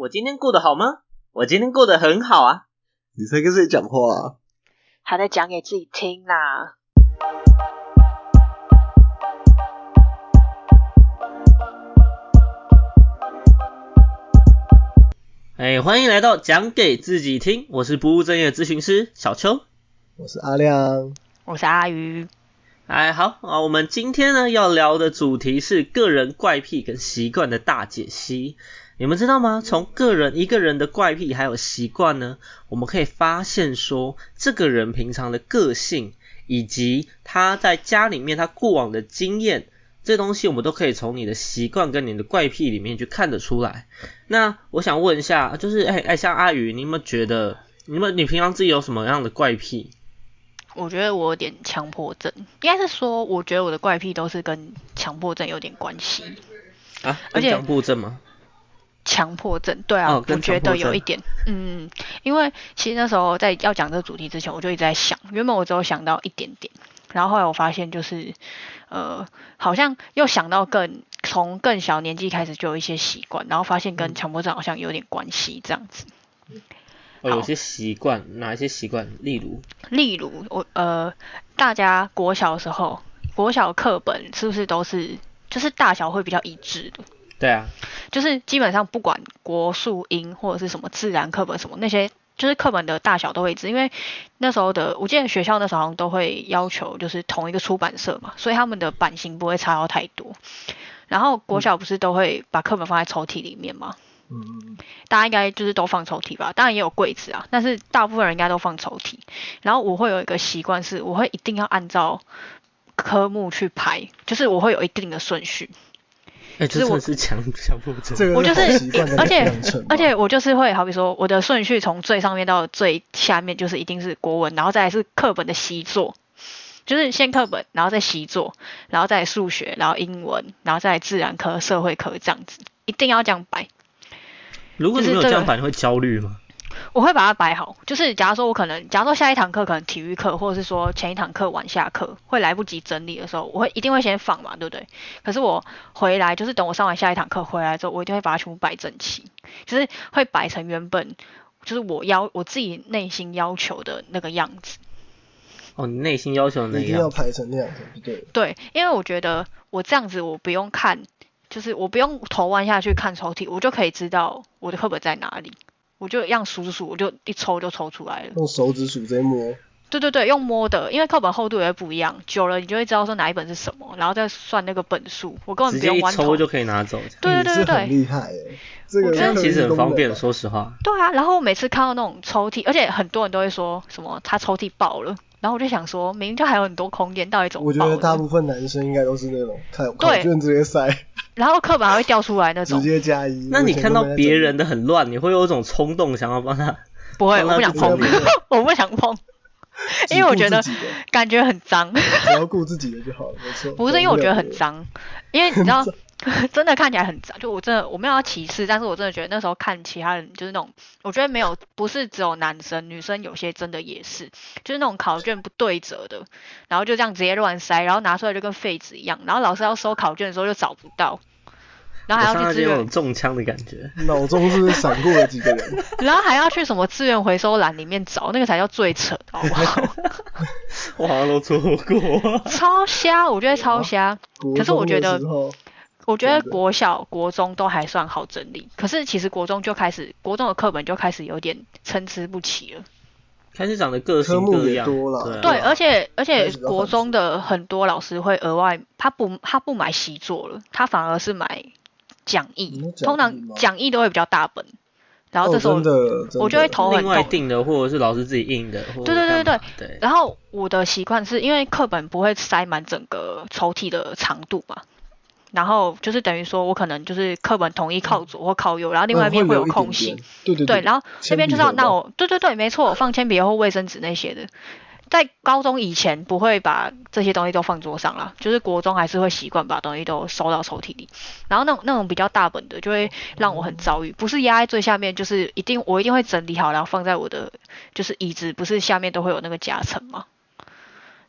我今天过得好吗？我今天过得很好啊。你在跟谁讲话啊？还在讲给自己听啦。哎，欢迎来到讲给自己听，我是不务正业咨询师小邱，我是阿亮，我是阿鱼。哎，好啊，我们今天呢要聊的主题是个人怪癖跟习惯的大解析。你们知道吗？从个人一个人的怪癖还有习惯呢，我们可以发现说，这个人平常的个性以及他在家里面他过往的经验。这东西我们都可以从你的习惯跟你的怪癖里面去看得出来。那我想问一下，就是哎哎，像阿宇，你有没有觉得，你们你平常自己有什么样的怪癖？我觉得我有点强迫症，应该是说，我觉得我的怪癖都是跟强迫症有点关系啊。而且强迫症吗？强迫症，对啊，我觉得有一点，嗯，因为其实那时候在要讲这个主题之前，我就一直在想，原本我只有想到一点点。然后后来我发现，就是呃，好像又想到更从更小年纪开始就有一些习惯，然后发现跟强迫症好像有点关系，这样子。哦，有些习惯，哪一些习惯？例如？例如，我呃，大家国小的时候，国小课本是不是都是就是大小会比较一致的？对啊。就是基本上不管国数英或者是什么自然课本什么那些。就是课本的大小都会一致，因为那时候的我记得学校那时候好像都会要求就是同一个出版社嘛，所以他们的版型不会差到太多。然后国小不是都会把课本放在抽屉里面吗？嗯嗯大家应该就是都放抽屉吧，当然也有柜子啊，但是大部分人应该都放抽屉。然后我会有一个习惯是，我会一定要按照科目去排，就是我会有一定的顺序。哎，这我是强强迫症，我就是，而且而且我就是会，好比说我的顺序从最上面到最下面，就是一定是国文，然后再来是课本的习作，就是先课本，然后再习作，然后再数学，然后英文，然后再自然科、社会科这样子，一定要这样摆。如果你没有这样摆，你会焦虑吗？我会把它摆好，就是假如说我可能，假如说下一堂课可能体育课，或者是说前一堂课晚下课会来不及整理的时候，我会一定会先放嘛，对不对？可是我回来就是等我上完下一堂课回来之后，我一定会把它全部摆整齐，就是会摆成原本就是我要我自己内心要求的那个样子。哦，你内心要求的那样，一定要排成那样子，对。对，因为我觉得我这样子我不用看，就是我不用头弯下去看抽屉，我就可以知道我的课本在哪里。我就一样数数数，我就一抽就抽出来了。用手指数在摸。对对对，用摸的，因为课本厚度也会不一样，久了你就会知道说哪一本是什么，然后再算那个本数。我根本不用弯抽就可以拿走。对对对对厉害哎，这个这样其实很方便，说实话。对啊，然后我每次看到那种抽屉，而且很多人都会说什么他抽屉爆了，然后我就想说，明明就还有很多空间，到底怎么？我觉得大部分男生应该都是那种看考卷直接塞。然后课本还会掉出来那种，直接加一。那你看到别人的很乱，你会有一种冲动想要帮他？不会，我不想碰，我不想碰，因为我觉得感觉很脏。只要顾自己的就好了，没错。不是因为我觉得很脏，因为你知道。真的看起来很脏，就我真的我没有要歧视，但是我真的觉得那时候看其他人就是那种，我觉得没有不是只有男生，女生有些真的也是，就是那种考卷不对折的，然后就这样直接乱塞，然后拿出来就跟废纸一样，然后老师要收考卷的时候就找不到，然后还要去支援中枪的感觉，脑中是不是闪过了几个人？然后还要去什么资源回收栏里面找，那个才叫最扯，好不好？我好像都错过，超瞎，我觉得超瞎，可是我觉得。我觉得国小、国中都还算好整理，可是其实国中就开始，国中的课本就开始有点参差不齐了。开始长得各式各样，对，而且而且国中的很多老师会额外，他不他不买习作了，他反而是买讲义，通常讲义都会比较大本。然后这时候我就会投很痛。另外订的或者是老师自己印的。对对对对对。然后我的习惯是因为课本不会塞满整个抽屉的长度嘛。然后就是等于说，我可能就是课本统一靠左或靠右，然后另外一边会有空隙。对对对。然后那边就是要那我，对对对，没错，放铅笔或卫生纸那些的。在高中以前不会把这些东西都放桌上了，就是国中还是会习惯把东西都收到抽屉里。然后那种那种比较大本的，就会让我很遭遇，不是压在最下面，就是一定我一定会整理好，然后放在我的就是椅子，不是下面都会有那个夹层吗？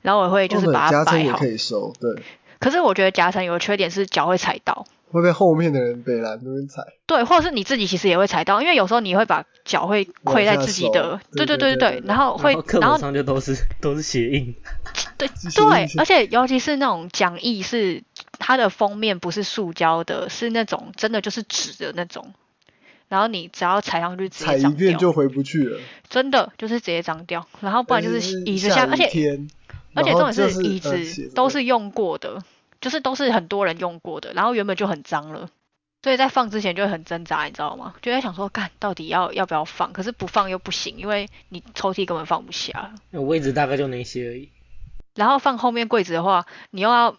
然后我会就是把它摆好。可以收，对。可是我觉得夹层有个缺点是脚会踩到，会被后面的人被拦那边踩。对，或者是你自己其实也会踩到，因为有时候你会把脚会跪在自己的，对对对对对，然后会，然后上就都是都是鞋印。对对，而且尤其是那种讲义是它的封面不是塑胶的，是那种真的就是纸的那种，然后你只要踩上去直接踩一遍就回不去了。真的就是直接脏掉，然后不然就是椅子下，而且而且重点是椅子都是用过的，就是都是很多人用过的，然后原本就很脏了，所以在放之前就会很挣扎，你知道吗？就在想说，干到底要要不要放？可是不放又不行，因为你抽屉根本放不下。位置大概就那些而已。然后放后面柜子的话，你又要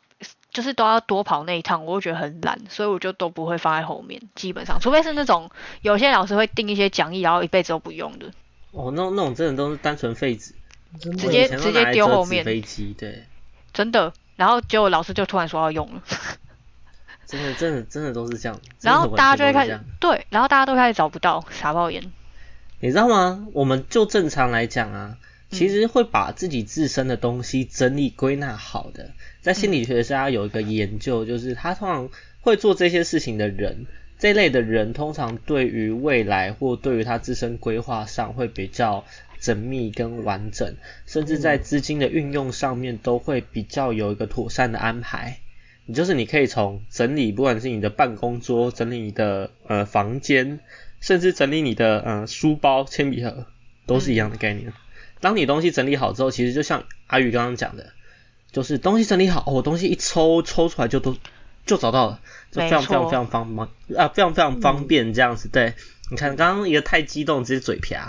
就是都要多跑那一趟，我就觉得很懒，所以我就都不会放在后面，基本上，除非是那种有些老师会订一些讲义，然后一辈子都不用的。哦，那那种真的都是单纯废纸，直接直接丢后面。飞机对。真的，然后结果老师就突然说要用了。真的真的真的都是这样。然后大家就会开始对，然后大家都开始找不到傻爆眼。你知道吗？我们就正常来讲啊，其实会把自己自身的东西整理归纳好的，在心理学上有一个研究，就是他通常会做这些事情的人，这类的人通常对于未来或对于他自身规划上会比较。缜密跟完整，甚至在资金的运用上面都会比较有一个妥善的安排。你就是你可以从整理，不管是你的办公桌，整理你的呃房间，甚至整理你的呃书包、铅笔盒，都是一样的概念。当你东西整理好之后，其实就像阿宇刚刚讲的，就是东西整理好，我东西一抽抽出来就都就找到了，就非常非常非常方便啊，非常非常方便这样子，对。你看，刚刚一个太激动，直接嘴瓢。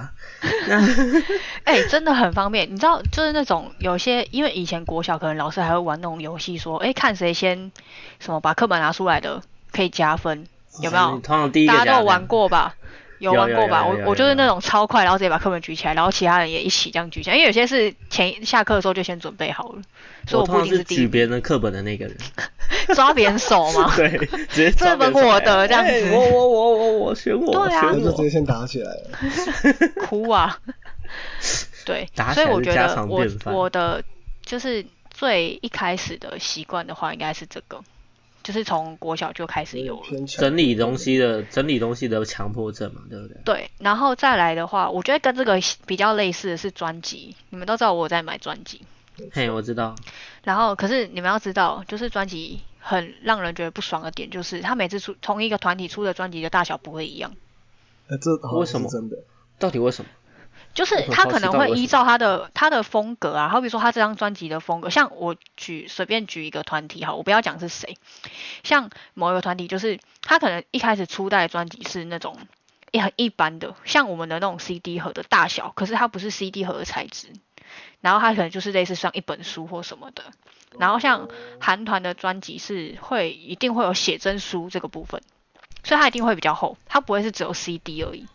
哎，真的很方便。你知道，就是那种有些，因为以前国小可能老师还会玩那种游戏，说，哎，看谁先什么把课本拿出来的可以加分，有没有？大家都有玩过吧？有玩过吧？我我就是那种超快，然后直接把课本举起来，然后其他人也一起这样举起来。因为有些是前下课的时候就先准备好了，所以我不一定是举别人的课本的那个人。抓别人手吗？对，直接这本我的这样子。我我我我我选我，对啊，就直接先打起来了。哭啊！对，所以我觉得我我的就是最一开始的习惯的话，应该是这个。就是从国小就开始有了整理东西的整理东西的强迫症嘛，对不对？对，然后再来的话，我觉得跟这个比较类似的是专辑。你们都知道我在买专辑，嘿，我知道。然后，可是你们要知道，就是专辑很让人觉得不爽的点，就是他每次出同一个团体出的专辑的大小不会一样。呃，这为什么？真的？到底为什么？就是他可能会依照他的他的风格啊，好比说他这张专辑的风格，像我举随便举一个团体哈，我不要讲是谁，像某一个团体，就是他可能一开始初代专辑是那种也很一般的，像我们的那种 CD 盒的大小，可是它不是 CD 盒的材质，然后它可能就是类似像一本书或什么的，然后像韩团的专辑是会一定会有写真书这个部分，所以它一定会比较厚，它不会是只有 CD 而已。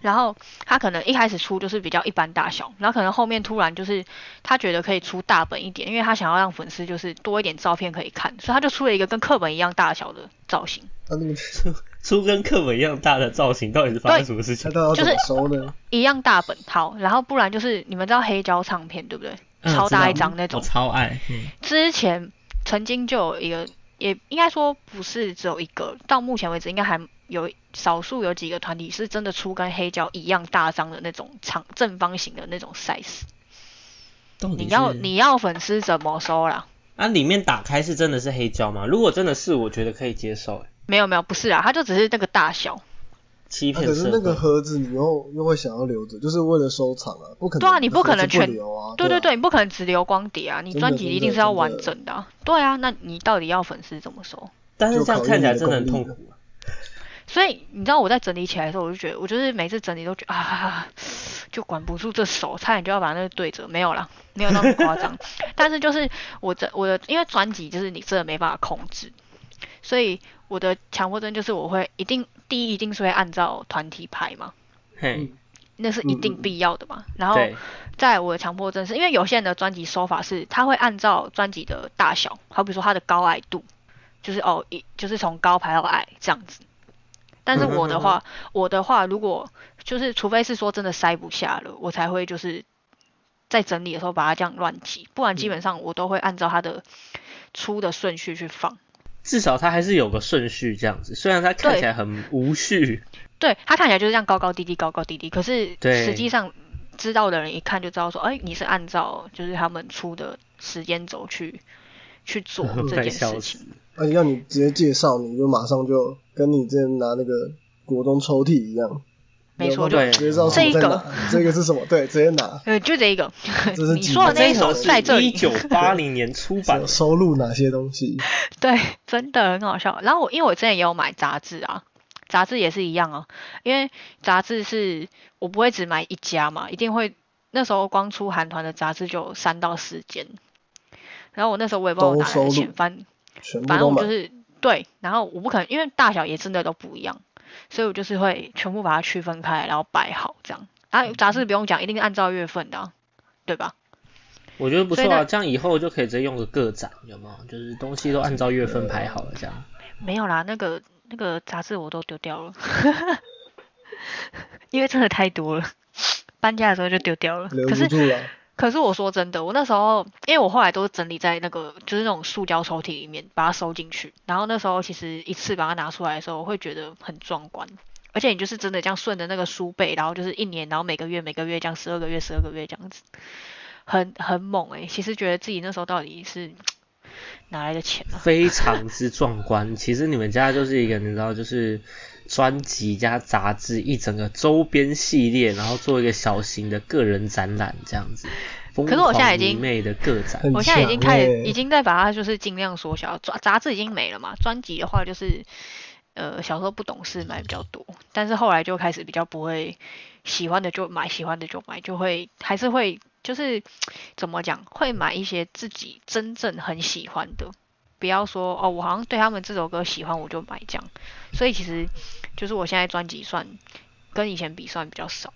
然后他可能一开始出就是比较一般大小，然后可能后面突然就是他觉得可以出大本一点，因为他想要让粉丝就是多一点照片可以看，所以他就出了一个跟课本一样大小的造型。那那么出出跟课本一样大的造型，到底是发生什么事情？就是收呢？一样大本好，然后不然就是你们知道黑胶唱片对不对？超大一张那种。我超爱。之前曾经就有一个，也应该说不是只有一个，到目前为止应该还。有少数有几个团体是真的出跟黑胶一样大张的那种长正方形的那种 size。你要你要粉丝怎么收啦？啊，里面打开是真的是黑胶吗？如果真的是，我觉得可以接受。没有没有，不是啊，它就只是那个大小。欺骗。可是那个盒子你又又会想要留着，就是为了收藏啊，不可能。对啊，你不可能全留啊。对对对，你不可能只留光碟啊，你专辑一定是要完整的。对啊，那你到底要粉丝怎么收？但是这样看起来真的很痛苦。所以你知道我在整理起来的时候，我就觉得，我就是每次整理都觉得啊，就管不住这手，差点就要把那个对折，没有啦，没有那么夸张。但是就是我的我的，因为专辑就是你真的没办法控制，所以我的强迫症就是我会一定第一一定是会按照团体排嘛，嘿，那是一定必要的嘛。然后在我的强迫症是因为有些人的专辑收法是，他会按照专辑的大小，好比说他的高矮度，就是哦一就是从高排到矮这样子。但是我的话，我的话，如果就是除非是说真的塞不下了，我才会就是在整理的时候把它这样乱挤，不然基本上我都会按照它的出的顺序去放。至少它还是有个顺序这样子，虽然它看起来很无序。对，它看起来就是这样高高低低高高低低，可是实际上知道的人一看就知道说，哎，你是按照就是他们出的时间轴去去做 这件事情。而且要你直接介绍，你就马上就跟你之前拿那个国中抽屉一样。没错，就这一个，这个是什么？对，直接拿。对，就这一个。你说的那一首在这里。一九八零年出版，收录哪些东西？对，真的很好笑。然后我因为我之前也有买杂志啊，杂志也是一样啊。因为杂志是我不会只买一家嘛，一定会那时候光出韩团的杂志就三到四间。然后我那时候我也不知道哪来的钱，反反正我就是对，然后我不可能，因为大小也真的都不一样。所以我就是会全部把它区分开，然后摆好这样。啊，杂志不用讲，一定是按照月份的，对吧？我觉得不错啊，这样以后就可以直接用个个展，有没有？就是东西都按照月份排好了这样。没有啦，那个那个杂志我都丢掉了，因为真的太多了，搬家的时候就丢掉了。留不住了。可是我说真的，我那时候因为我后来都整理在那个就是那种塑胶抽屉里面，把它收进去。然后那时候其实一次把它拿出来的时候，我会觉得很壮观。而且你就是真的这样顺着那个书背，然后就是一年，然后每个月每个月这样十二个月十二个月这样子，很很猛诶。其实觉得自己那时候到底是哪来的钱啊？非常之壮观。其实你们家就是一个你知道就是。专辑加杂志一整个周边系列，然后做一个小型的个人展览这样子。可是我现在已经妹的个展，我现在已经开始已经在把它就是尽量缩小。杂杂志已经没了嘛，专辑的话就是呃小时候不懂事买比较多，但是后来就开始比较不会喜欢的就买，喜欢的就买，就会还是会就是怎么讲，会买一些自己真正很喜欢的。不要说哦，我好像对他们这首歌喜欢，我就买这样。所以其实就是我现在专辑算跟以前比算比较少。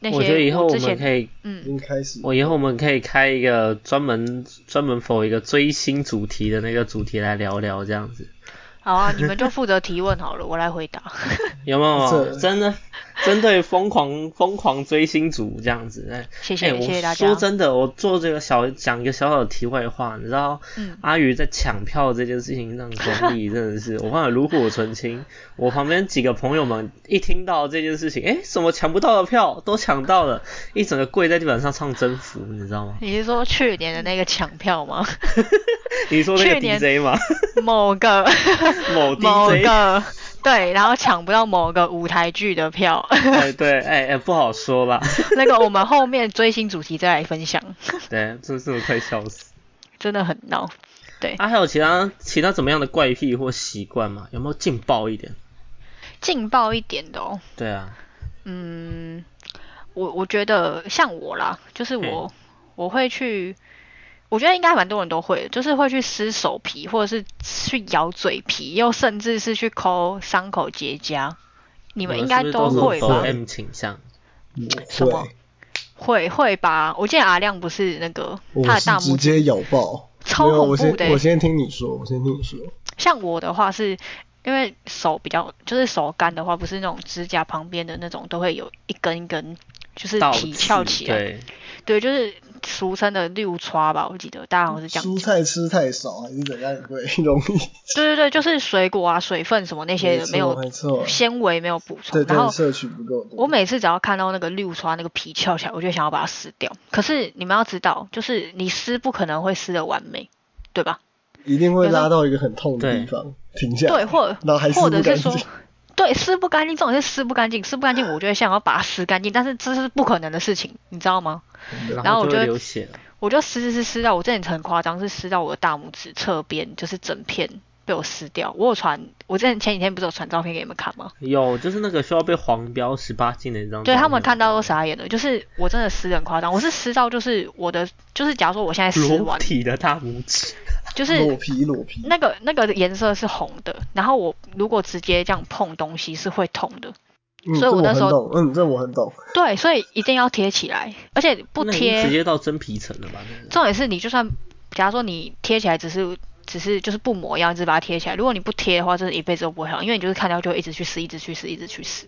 那些我觉得以后我们可以，嗯，开始。我以后我们可以开一个专门专门否一个追星主题的那个主题来聊聊这样子。好啊，你们就负责提问好了，我来回答。有没有？真的？针对疯狂疯狂追星族这样子，哎，谢谢谢谢大家。说真的，我做这个小讲一个小小的题外话，你知道，阿宇在抢票这件事情上功力真的是，我看炉火纯青。我旁边几个朋友们一听到这件事情，哎，什么抢不到的票都抢到了，一整个跪在地板上唱征服，你知道吗？你是说去年的那个抢票吗？你说那个 DJ 吗？某个 某某个。对，然后抢不到某个舞台剧的票。哎，对，哎哎，不好说吧。那个我们后面追星主题再来分享。对，真是我快笑死。真的很闹。对。啊，还有其他其他怎么样的怪癖或习惯吗？有没有劲爆一点？劲爆一点的哦。对啊。嗯，我我觉得像我啦，就是我我会去。我觉得应该蛮多人都会，就是会去撕手皮，或者是去咬嘴皮，又甚至是去抠伤口结痂。你们应该都会吧？M 倾向。什么？会会吧？我记得阿亮不是那个他的大拇指直接咬爆，超恐怖的。我先听你说，我先听你说。像我的话，是因为手比较，就是手干的话，不是那种指甲旁边的那种都会有一根一根，就是皮翘起来。对，就是。俗称的六叉吧，我记得大家好像是这样。蔬菜吃太少还是怎样会 容易？对对对，就是水果啊、水分什么那些没有纤维没有补充，然后摄取不够。我每次只要看到那个六叉那个皮翘起来，我就想要把它撕掉。可是你们要知道，就是你撕不可能会撕的完美，对吧？一定会拉到一个很痛的地方停下。对，或然后还或者是说。对，撕不干净，这种是撕不干净，撕不干净，我就会想要把它撕干净，但是这是不可能的事情，你知道吗？然后我就流血我就撕撕撕撕到，我之前很夸张，是撕到我的大拇指侧边，就是整片被我撕掉。我有传，我之前前几天不是有传照片给你们看吗？有，就是那个需要被黄标十八禁的那张。对他们看到都傻眼了，就是我真的撕很夸张，我是撕到就是我的，就是假如说我现在撕完。裸体的大拇指。就是裸皮裸皮，那个那个颜色是红的，然后我如果直接这样碰东西是会痛的，所以我那时候嗯，这我很懂。对，所以一定要贴起来，而且不贴直接到真皮层了吧？重点是你就算假如说你贴起来只是只是就是不抹样，只是把它贴起来，如果你不贴的话，这一辈子都不会好，因为你就是看到就一直去撕，一直去撕，一直去撕，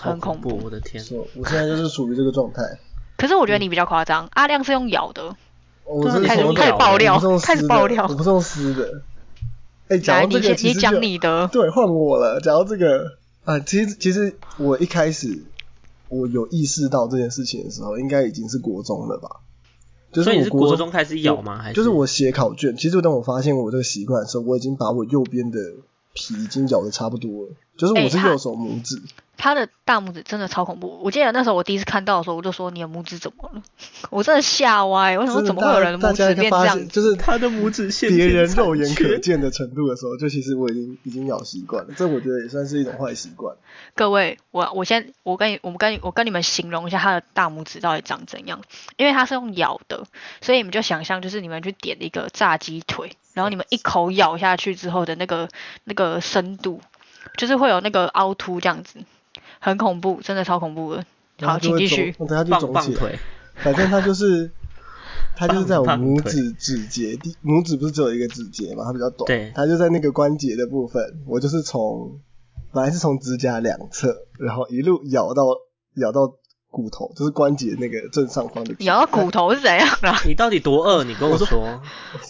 很恐怖。我的天，我现在就是属于这个状态。可是我觉得你比较夸张，阿亮是用咬的。我是开始爆料，开始爆料。我不送撕的。哎，讲这个，你讲你的，对，换我了。讲到这个啊，其实其实我一开始我有意识到这件事情的时候，应该已经是国中了吧？就是所以你是我国国中开始咬吗？还是就是我写考卷，其实就当我发现我这个习惯的时候，我已经把我右边的皮已经咬的差不多了，就是我是右手拇指，他的大拇指真的超恐怖。我记得那时候我第一次看到的时候，我就说你的拇指怎么了？我真的吓歪，我想说真的怎么会有人的拇指变这样就是他的拇指线别人肉眼可见的程度的时候，就其实我已经已经咬习惯了，这我觉得也算是一种坏习惯。各位，我我先我跟你我们跟你我跟你们形容一下他的大拇指到底长怎样，因为他是用咬的，所以你们就想象就是你们去点一个炸鸡腿，然后你们一口咬下去之后的那个那个深度，就是会有那个凹凸这样子，很恐怖，真的超恐怖的。好，请继续。肿等下就棒肿起来。棒腿，反正它就是，它就是在我拇指指节第拇指不是只有一个指节嘛，它比较短，对它就在那个关节的部分，我就是从本来是从指甲两侧，然后一路咬到咬到骨头，就是关节那个正上方的皮。咬到骨头是怎样啦？你到底多饿？你跟我说。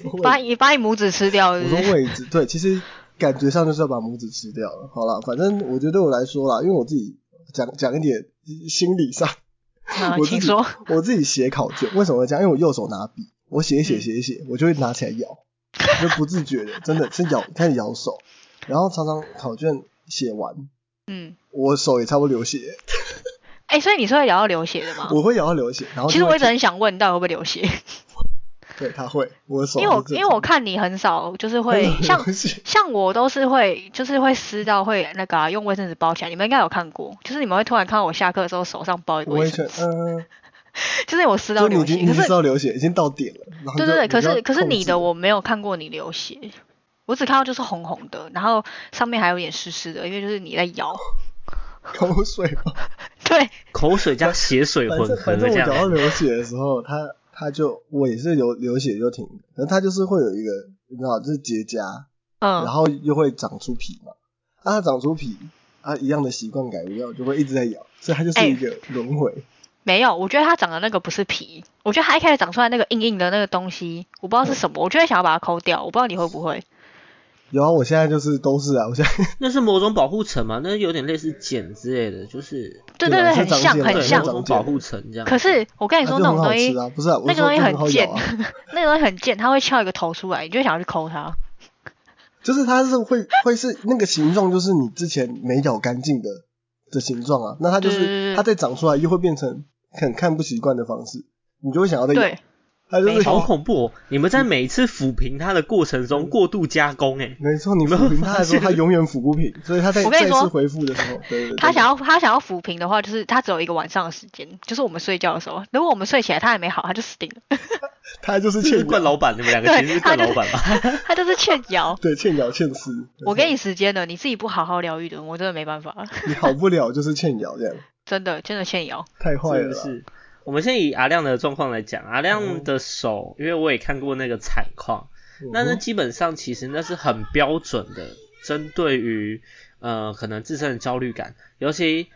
我说把你把你拇指吃掉是我？说位置，对，其实感觉上就是要把拇指吃掉了。好了，反正我觉得对我来说啦，因为我自己讲讲一点心理上，啊，我自己说。我自己写考卷，为什么会这样？因为我右手拿笔，我写一写嗯写一写，我就会拿起来咬，就不自觉 的，真的是咬开始咬手，然后常常考卷写完，嗯，我手也差不多流血，哎、所以你是会咬到流血的吗？我会咬到流血，然后其实我一直很想问，你到底会不会流血？对他会，我手因为我因为我看你很少，就是会像像我都是会，就是会撕到会那个、啊、用卫生纸包起来。你们应该有看过，就是你们会突然看到我下课的时候手上包一个卫生纸，嗯，就是我撕到流血。你已经可是知道流血，已经到点了，然后对对对，可是可是你的我没有看过你流血，我只看到就是红红的，然后上面还有点湿湿的，因为就是你在咬。口水嘛，对，口水加血水混合反正反正我咬到。流血的时候，他他就我也是流流血就停的，可是他就是会有一个你知道，就是结痂，嗯然嗯，后又会长出皮嘛，啊，它长出皮，啊，一样的习惯改不掉，就会一直在咬，所以它就是一个轮回。没有，我觉得它长的那个不是皮，我觉得它一开始长出来那个硬硬的那个东西，我不知道是什么，我就会想要把它抠掉，我不知道你会不会。有啊，我现在就是都是啊，我现在 那是某种保护层嘛？那有点类似茧之类的，就是对对对，很像对很像某。种保护层这样。可是我跟你说，那种东西吃，啊，不是啊，我那个东西很贱 那个东西很贱，它会翘一个头出来，你就想要去抠它。就是它是会会是那个形状，就是你之前没咬干净的的形状啊，那它就是它再长出来又会变成很看不习惯的方式，你就会想要再咬，对，它就是好恐怖哦！你们在每一次抚平他的过程中过度加工，哎，没错，你们抚平他的时候，他永远抚不平，所以他在 我跟你说再次恢复的时候，对对对，他想要他想要抚平的话，就是他只有一个晚上的时间，就是我们睡觉的时候。如果我们睡起来他还没好，他就死定了。他就是欠惯，老板，你们两个其实是惯老板吧？他就是欠咬。对，欠咬欠死。我给你时间了，你自己不好好疗愈的，我真的没办法，你好不了就是欠咬这样，真的真的欠咬。太坏了。是是？我们先以阿亮的状况来讲，阿亮的手，因为我也看过那个惨况，那那嗯基本上其实那是很标准的，针对于呃可能自身的焦虑感，尤其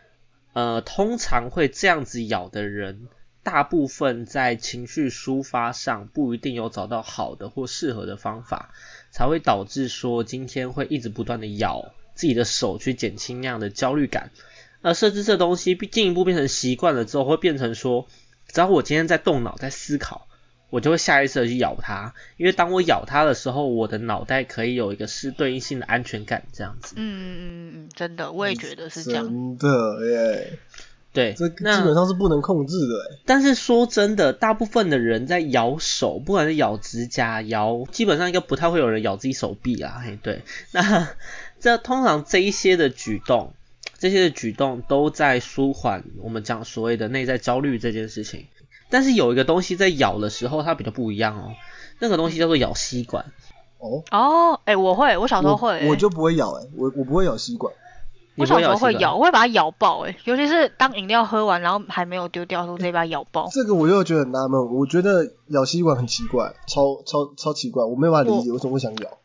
呃通常会这样子咬的人，大部分在情绪抒发上不一定有找到好的或适合的方法，才会导致说今天会一直不断的咬自己的手去减轻那样的焦虑感。那设置这东西进一步变成习惯了之后，会变成说，只要我今天在动脑在思考，我就会下意识的去咬它，因为当我咬它的时候，我的脑袋可以有一个是对应性的安全感，这样子。嗯嗯嗯嗯，真的，我也觉得是这样。真的耶，对这，基本上是不能控制的耶。但是说真的，大部分的人在咬手，不管是咬指甲、咬，基本上应该不太会有人咬自己手臂啊。嘿，对，那 这通常这一些的举动，这些的举动都在舒缓我们讲所谓的内在焦虑这件事情。但是有一个东西在咬的时候，它比较不一样哦，那个东西叫做咬吸管。哦，哦，哎、我会，我小时候我会、欸，我就不会咬哎，我我不会咬吸管。我小时候会咬，我会把它咬爆、哎，尤其是当饮料喝完，然后还没有丢掉的时候，直接把它咬爆。这个我又觉得很纳闷，我觉得咬吸管很奇怪，超超超奇怪，我没有办法理解为什么会想咬。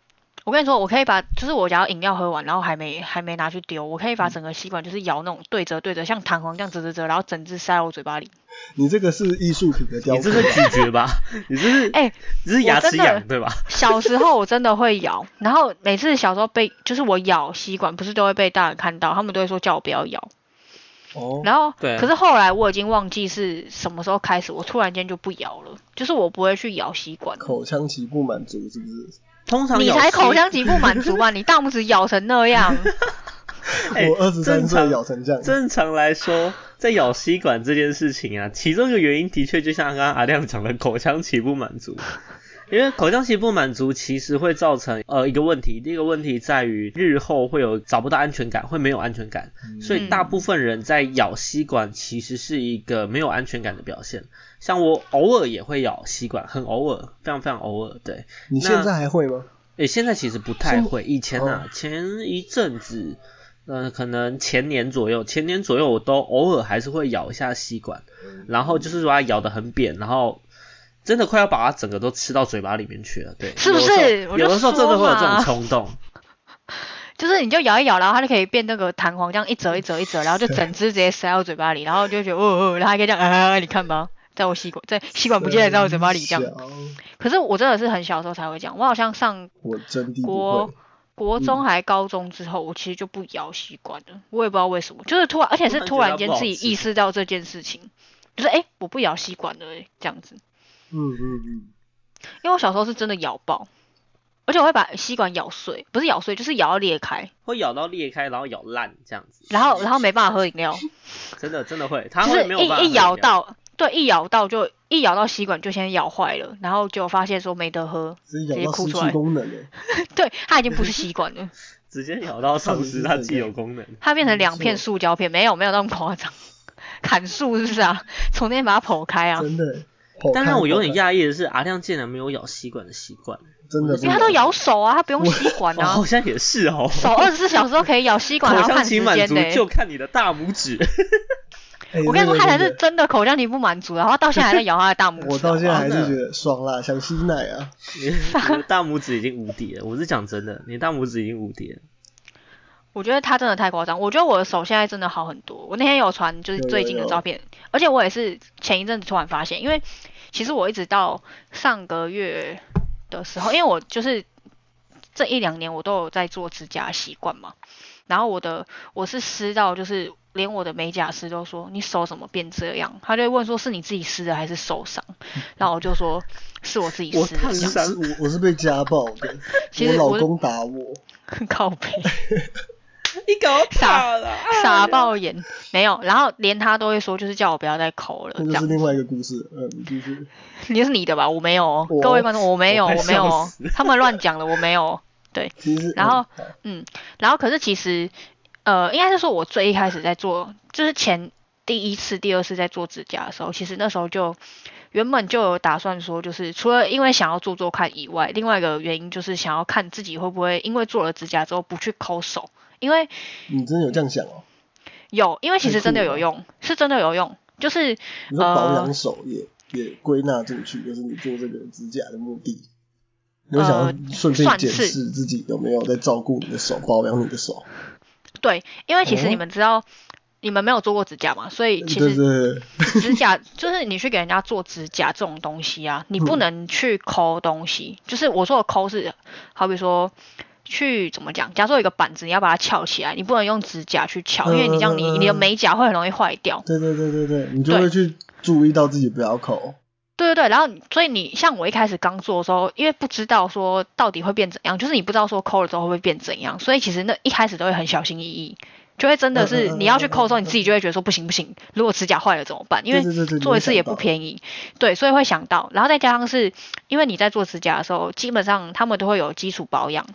我跟你说，我可以把就是我假如饮料喝完，然后还没还没拿去丢，我可以把整个吸管就是咬那种对折对折，像弹簧这样折折折，然后整只塞到我嘴巴里。你这个是艺术品的雕刻你这，是咀嚼吧？你这是哎你这是牙齿痒对吧？小时候我真的会咬，然后每次小时候被就是我咬吸管，不是都会被大人看到，他们都会说叫我不要咬。哦，然后，对可是后来我已经忘记是什么时候开始，我突然间就不咬了，就是我不会去咬吸管。口腔期不满足是不是？通常你才口腔期不满足啊？你 大拇指咬成那样，哎我二十三岁正常咬成这样，正常来说，在咬吸管这件事情啊，其中一个原因的确就像刚刚阿亮讲的，口腔期不满足。因为口腔期不满足，其实会造成呃一个问题，第一个问题在于日后会有找不到安全感，会没有安全感，所以大部分人在咬吸管其实是一个没有安全感的表现。像我偶尔也会咬吸管，很偶尔，非常非常偶尔，对。你现在还会吗？诶、现在其实不太会，以前啊，哦。前一阵子，呃，可能前年左右，前年左右我都偶尔还是会咬一下吸管，然后就是把它咬得很扁，然后真的快要把它整个都吃到嘴巴里面去了，对，是不是？有的时候真的会有这种冲动，就是你就咬一咬，然后它就可以变那个弹簧，这样一折一折一折，然后就整只直接塞到嘴巴里，然后就觉得哦哦，然后还可以这样啊，你看吧，在我吸管在吸管不见了，在我嘴巴里这样。可是我真的是很小的时候才会这样，我好像上我真的国。国中还高中之后，我其实就不咬吸管了，我也不知道为什么，就是突然，而且是突然间自己意识到这件事情，就是哎、诶我不咬吸管了、诶这样子。嗯嗯嗯，因为我小时候是真的咬爆，而且我会把吸管咬碎，不是咬碎，就是咬到裂开，会咬到裂开，然后咬烂这样子，然后然后没办法喝饮料，真的真的会，它就是会没有办法一一咬喝饮料，到，对，一咬到就一咬到吸管就先咬坏了，然后就发现说没得喝，直接哭出来去功能了。对，它已经不是吸管了，直接咬到丧失它既有功能。它变成两片塑胶片，没有没有那么夸张，砍树是不是啊？从那边把它剖开啊，真的。好但让我有点讶异的是，阿亮竟然没有咬吸管的习惯。真的不因为他都咬手啊，他不用吸管哦，啊好，像也是哦。手二十四小时都可以咬吸管，还口腔要看时期满足间呢。就看你的大拇指。哎我跟你说，他才是真的口腔里不满足，然后到现在还在咬他的大拇指。我到现在还是觉得爽啦，想吸奶啊！你你的大拇指已经无敌了，我是讲真的，你大拇指已经无敌了。我觉得他真的太夸张。我觉得我的手现在真的好很多。我那天有传就是最近的照片，而且我也是前一阵子突然发现，因为其实我一直到上个月的时候，因为我就是这一两年我都有在做指甲习惯嘛，然后我的我是湿到就是连我的美甲师都说你手怎么变这样，他就会问说是你自己撕的还是受伤，然后我就说是我自己我湿的我我是被家暴的，其实我我老公打我，靠背。你搞傻了，傻爆眼，没有，然后连他都会说，就是叫我不要再抠了，那这样。是另外一个故事。嗯，你继续。你是你的吧？我没有哦，各位观众，我没有，我没有哦，他们乱讲的，我没有。对，其实，然后嗯然后可是其实，呃，应该是说我最一开始在做，就是前第一次、第二次在做指甲的时候，其实那时候就原本就有打算说，就是除了因为想要做做看以外，另外一个原因就是想要看自己会不会因为做了指甲之后不去抠手，因为你真的有这样想哦？有，因为其实真的有用，是真的有用，就是你说保呃养手也也归纳进去，就是你做这个指甲的目的。你会想要呃顺便检视自己有没有在照顾你的手，保养你的手。对，因为其实哦你们知道，你们没有做过指甲嘛，所以其对实，指甲就是你去给人家做指甲这种东西啊，你不嗯能去抠东西。就是我说的抠是，好比说去怎么讲？假如说有一个板子，你要把它翘起来，你不能用指甲去翘，因为你这样你你的嗯美甲会很容易坏掉。对对对对对，你就对会去注意到自己不要抠。对对对，然后你所以你像我一开始刚做的时候，因为不知道说到底会变怎样，就是你不知道说抠了之后会不会变怎样，所以其实那一开始都会很小心翼翼，就会真的是你要去抠的时候，你自己就会觉得说不行不行，如果指甲坏了怎么办？因为做一次也不。便宜，对，所以会想到，然后再加上是因为你在做指甲的时候，基本上他们都会有基础保养，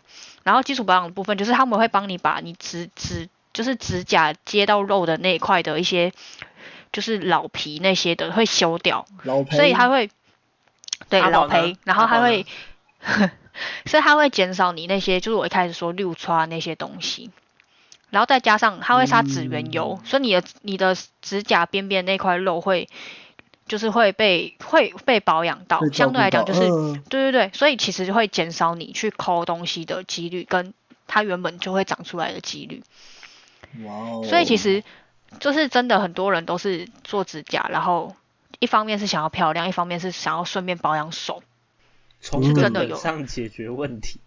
然后基础保养的部分就是他们会帮你把你指指就是指甲接到肉的那一块的一些就是老皮那些的会修掉，所以它会对老培，然后阿宝呢？还会，所以它会减少你那些就是我一开始说六刷那些东西，然后再加上它会杀指缘油，嗯。所以你的你的指甲边边那块肉会就是会被会被保养到相对来讲就是、对对对，所以其实会减少你去抠东西的几率，跟它原本就会长出来的几率。哇哦，所以其实就是真的很多人都是做指甲，然后一方面是想要漂亮，一方面是想要顺便保养手。从是根本真的有上解决问题。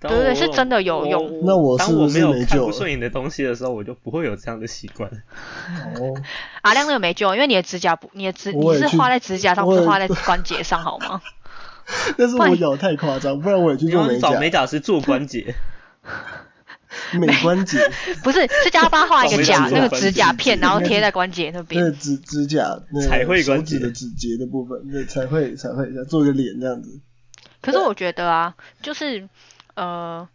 对对对是真的有用那我是不是当我没有看不顺眼的东西的时候，我就不会有这样的习惯。哦，阿亮那个没救，因为你的指甲不，你的指你是画在指甲上，不是画在关节上，好吗？但是我咬太夸张，不然我也去做美甲，找美甲师做关节，美关节，不是，是叫他帮他画一个甲那个指甲片，然后贴在关节那那边。指指甲彩绘关手指节的指节的部分，对，彩绘彩绘一下，做一个脸这样子。可是我觉得啊，就是呃，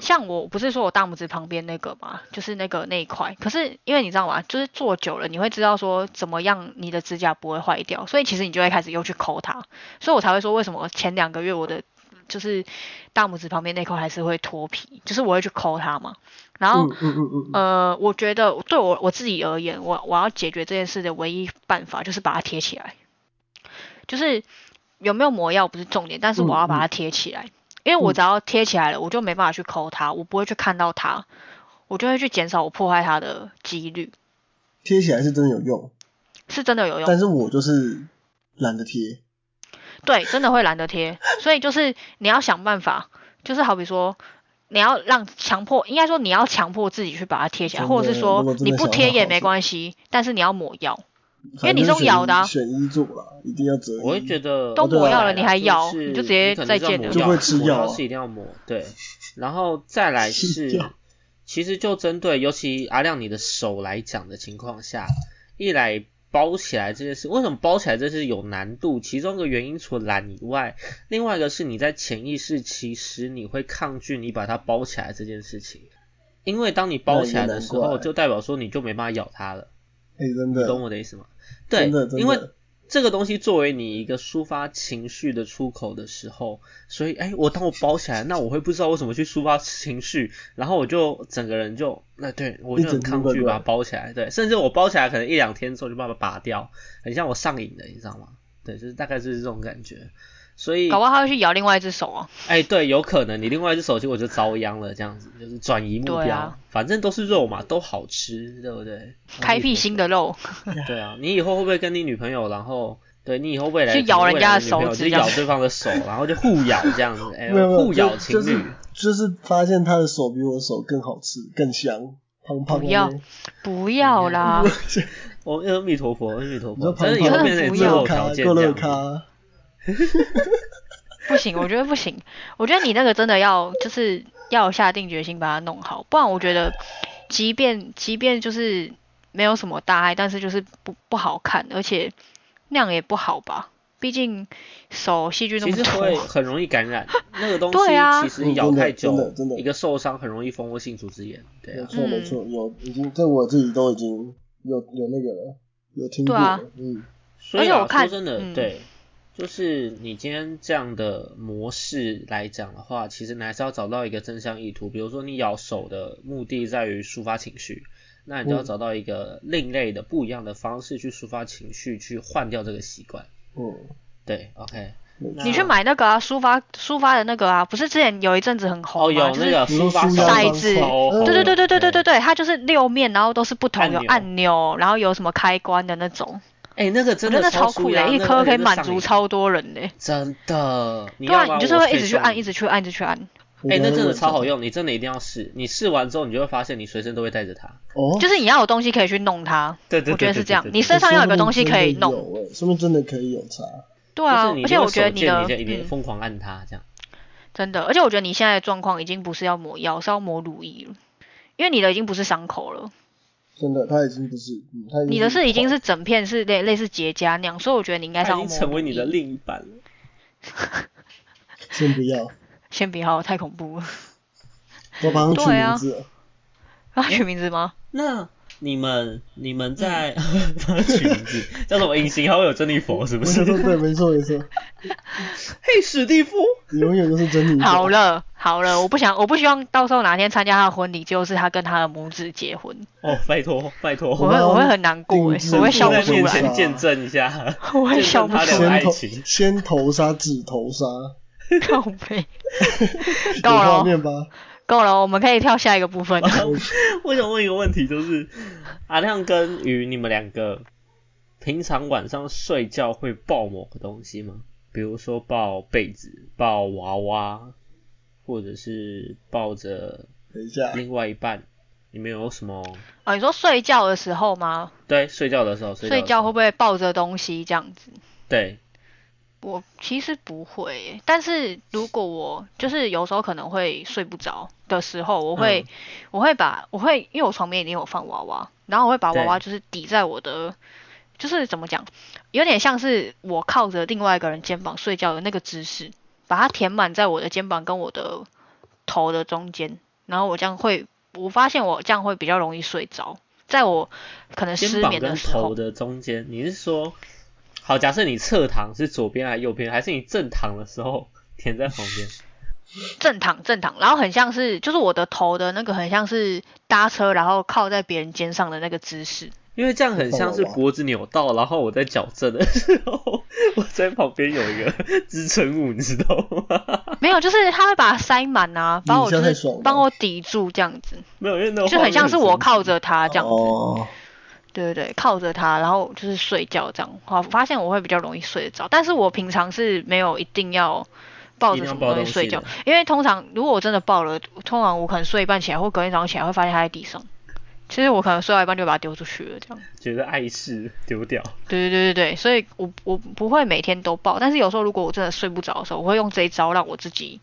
像我不是说我大拇指旁边那个嘛，就是那个那一块。可是因为你知道吗？就是做久了，你会知道说怎么样你的指甲不会坏掉，所以其实你就会开始又去抠它。所以我才会说为什么前两个月我的就是大拇指旁边那块还是会脱皮，就是我会去抠它嘛。然后嗯嗯嗯呃，我觉得对我我自己而言，我我要解决这件事的唯一办法就是把它贴起来。就是有没有抹药不是重点，但是我要把它贴起来，因为我只要贴起来了，我就没办法去抠它，我不会去看到它，我就会去减少我破坏它的几率，贴起来是真的有用，是真的有用但。是我就是懒得贴。对，真的会懒得贴，所以就是你要想办法，就是好比说。你要让强迫，应该说你要强迫自己去把它贴起来，或者是说你不想贴也没关系，但是你要抹药。因为你是用咬的啊选一做啦，一定要。我会觉得都抹药了你还咬就是你就直接再见了就会吃药啊是一定要抹，对，然后再来 是，其实就针对尤其阿亮你的手来讲的情况下，一来包起来这件事，为什么包起来这是有难度？其中一个原因除了懒以外，另外一个是你在潜意识其实你会抗拒你把它包起来这件事情，因为当你包起来的时候，就代表说你就没办法咬它了，哎、真你的，懂我的意思吗？对因为这个东西作为你一个抒发情绪的出口的时候，所以哎，我当我包起来，那我会不知道为什么去抒发情绪，然后我就整个人就那对我就很抗拒把它包起来，对，甚至我包起来可能一两天之后就把它拔掉，很像我上瘾的，你知道吗？对，就是大概就是这种感觉。所以，搞不好他会去咬另外一只手啊。哎，对，有可能你另外一只手结果就遭殃了，这样子就是转移目标，啊。反正都是肉嘛，都好吃，对不对？开辟新的肉，对啊，你以后会不会跟你女朋友，然后对你以后未来去咬人家的手指就咬对方的手，然后就互咬这样子，哎、没有没有互咬就就是情侣。就是发现他的手比我手更好吃，更香，胖胖的不要不要啦，我阿弥陀佛，阿弥陀佛，你说胖真的以后变成不要择偶咖条件这样 不行，我觉得不行。我觉得你那个真的要就是要下定决心把它弄好，不然我觉得即便即便就是没有什么大碍，但是就是不不好看，而且那样也不好吧。毕竟手细菌那么其实会，很容易感染，那个东西对啊。其实咬太久真的真，的一个受伤很容易蜂窝性组织炎。对没错没错，有已经这我自己都已经有有那个了，有听过对啊。了，嗯，所以啊，而且我看说真的，嗯。对，就是你今天这样的模式来讲的话，其实你还是要找到一个正向意图。比如说你咬手的目的在于抒发情绪，那你就要嗯找到一个另类的、不一样的方式去抒发情绪，去换掉这个习惯。嗯，对，OK。你去买那个啊，抒发抒发的那个啊，不是之前有一阵子很红哦，有就是那个抒发你说舒压骰子对对对对对对对对。它就是六面，然后都是不同有按钮按钮，然后有什么开关的那种，哎，那个真的超酷的，一颗可以满足超多人的。真的。对啊，你就是会一直去按，一直去按，一直去按，哎、那真的超好用用，你真的一定要试。你试完之后，你就会发现你随身都会带着它。哦，就是你要有东西可以去弄它。对对对我觉得是这样对对，对你身上要有个东西可以弄。弄，说明真的可以有差，对啊，而且我觉得你的你疯狂按它这样。真的，而且我觉得你现在的状况已经不是要抹药，是要抹乳液了，因为你的已经不是伤口了，真的，他已经不是，嗯，他已经你的是已经是整片是类类似结痂那样，所以我觉得你应该是它已经成为你的另一半了。先不要，先不要，太恐怖了。我帮他取对啊名字了，要取名字吗？那你们你们在帮它取名字叫什么？隐形还会有珍妮佛是不是？没错，对，没错没错，嘿，史蒂夫。永远都是珍妮。好，了好了，我不想，我不希望到时候哪天参加他的婚礼，就是他跟他的母子结婚，哦，拜托拜托，我会我会很难过哎我会笑不出来前，见证一下，我会见笑不证他的出来先头爱情。先投杀，指头杀，靠背，有够了哦画面吧？够了，我们可以跳下一个部分了。我想问一个问题，就是阿亮跟鱼，你们两个平常晚上睡觉会抱某个东西吗？比如说抱被子、抱娃娃，或者是抱着等一下，另外一半。你们有什么？啊，你说睡觉的时候吗？对，睡觉的时候，睡睡觉会会不会抱着东西这样子？对，我其实不会，但是如果我就是有时候可能会睡不着的时候，我会、嗯。我会把我会因为我床边一定有放娃娃，然后我会把娃娃就是抵在我的，就是怎么讲，有点像是我靠着另外一个人肩膀睡觉的那个姿势，把它填满在我的肩膀跟我的头的中间，然后我这样会，我发现我这样会比较容易睡着，在我可能失眠的时候头，的中间，你是说，好，假设你侧躺是左边还是右边，还是你正躺的时候 填在旁边？正躺正躺，然后很像是就是我的头的那个很像是搭车，然后靠在别人肩上的那个姿势。因为这样很像是脖子扭到，然后我在矫正的时候，我在旁边有一个 支撑物，你知道吗？没有，就是他会把它塞满啊，把我就是帮我抵住这样子，没有，因为那个就很像是我靠着他这样子。哦，对对对，靠着它，然后就是睡觉这样。好，发现我会比较容易睡得着，但是我平常是没有一定要抱着什么东西睡觉因为通常如果我真的抱了，通常我可能睡一半起来，或隔天早上起来会发现它在地上。其实我可能睡到一半就把它丢出去了，这样。觉得碍事丢掉。对对对对对，所以我我不会每天都抱，但是有时候如果我真的睡不着的时候，我会用这一招让我自己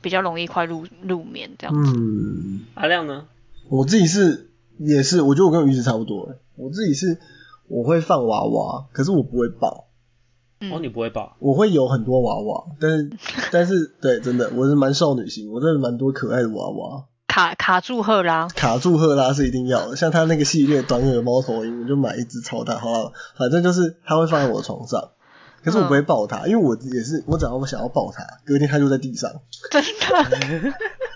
比较容易快入入眠这样子。嗯，阿亮呢？我自己是也是，我觉得我跟鱼子差不多欸。我自己是我会放娃娃，可是我不会抱，嗯，哦，你不会抱？我会有很多娃娃，但是 但是对，真的我是蛮少女心，我真的蛮多可爱的娃娃。卡卡住赫拉，卡住赫拉是一定要的，像他那个系列短耳猫头鹰，我就买一只超大。好了，反正就是他会放在我的床上，可是我不会抱他，因为我也是，我只要我想要抱他，隔天他就在地上。真的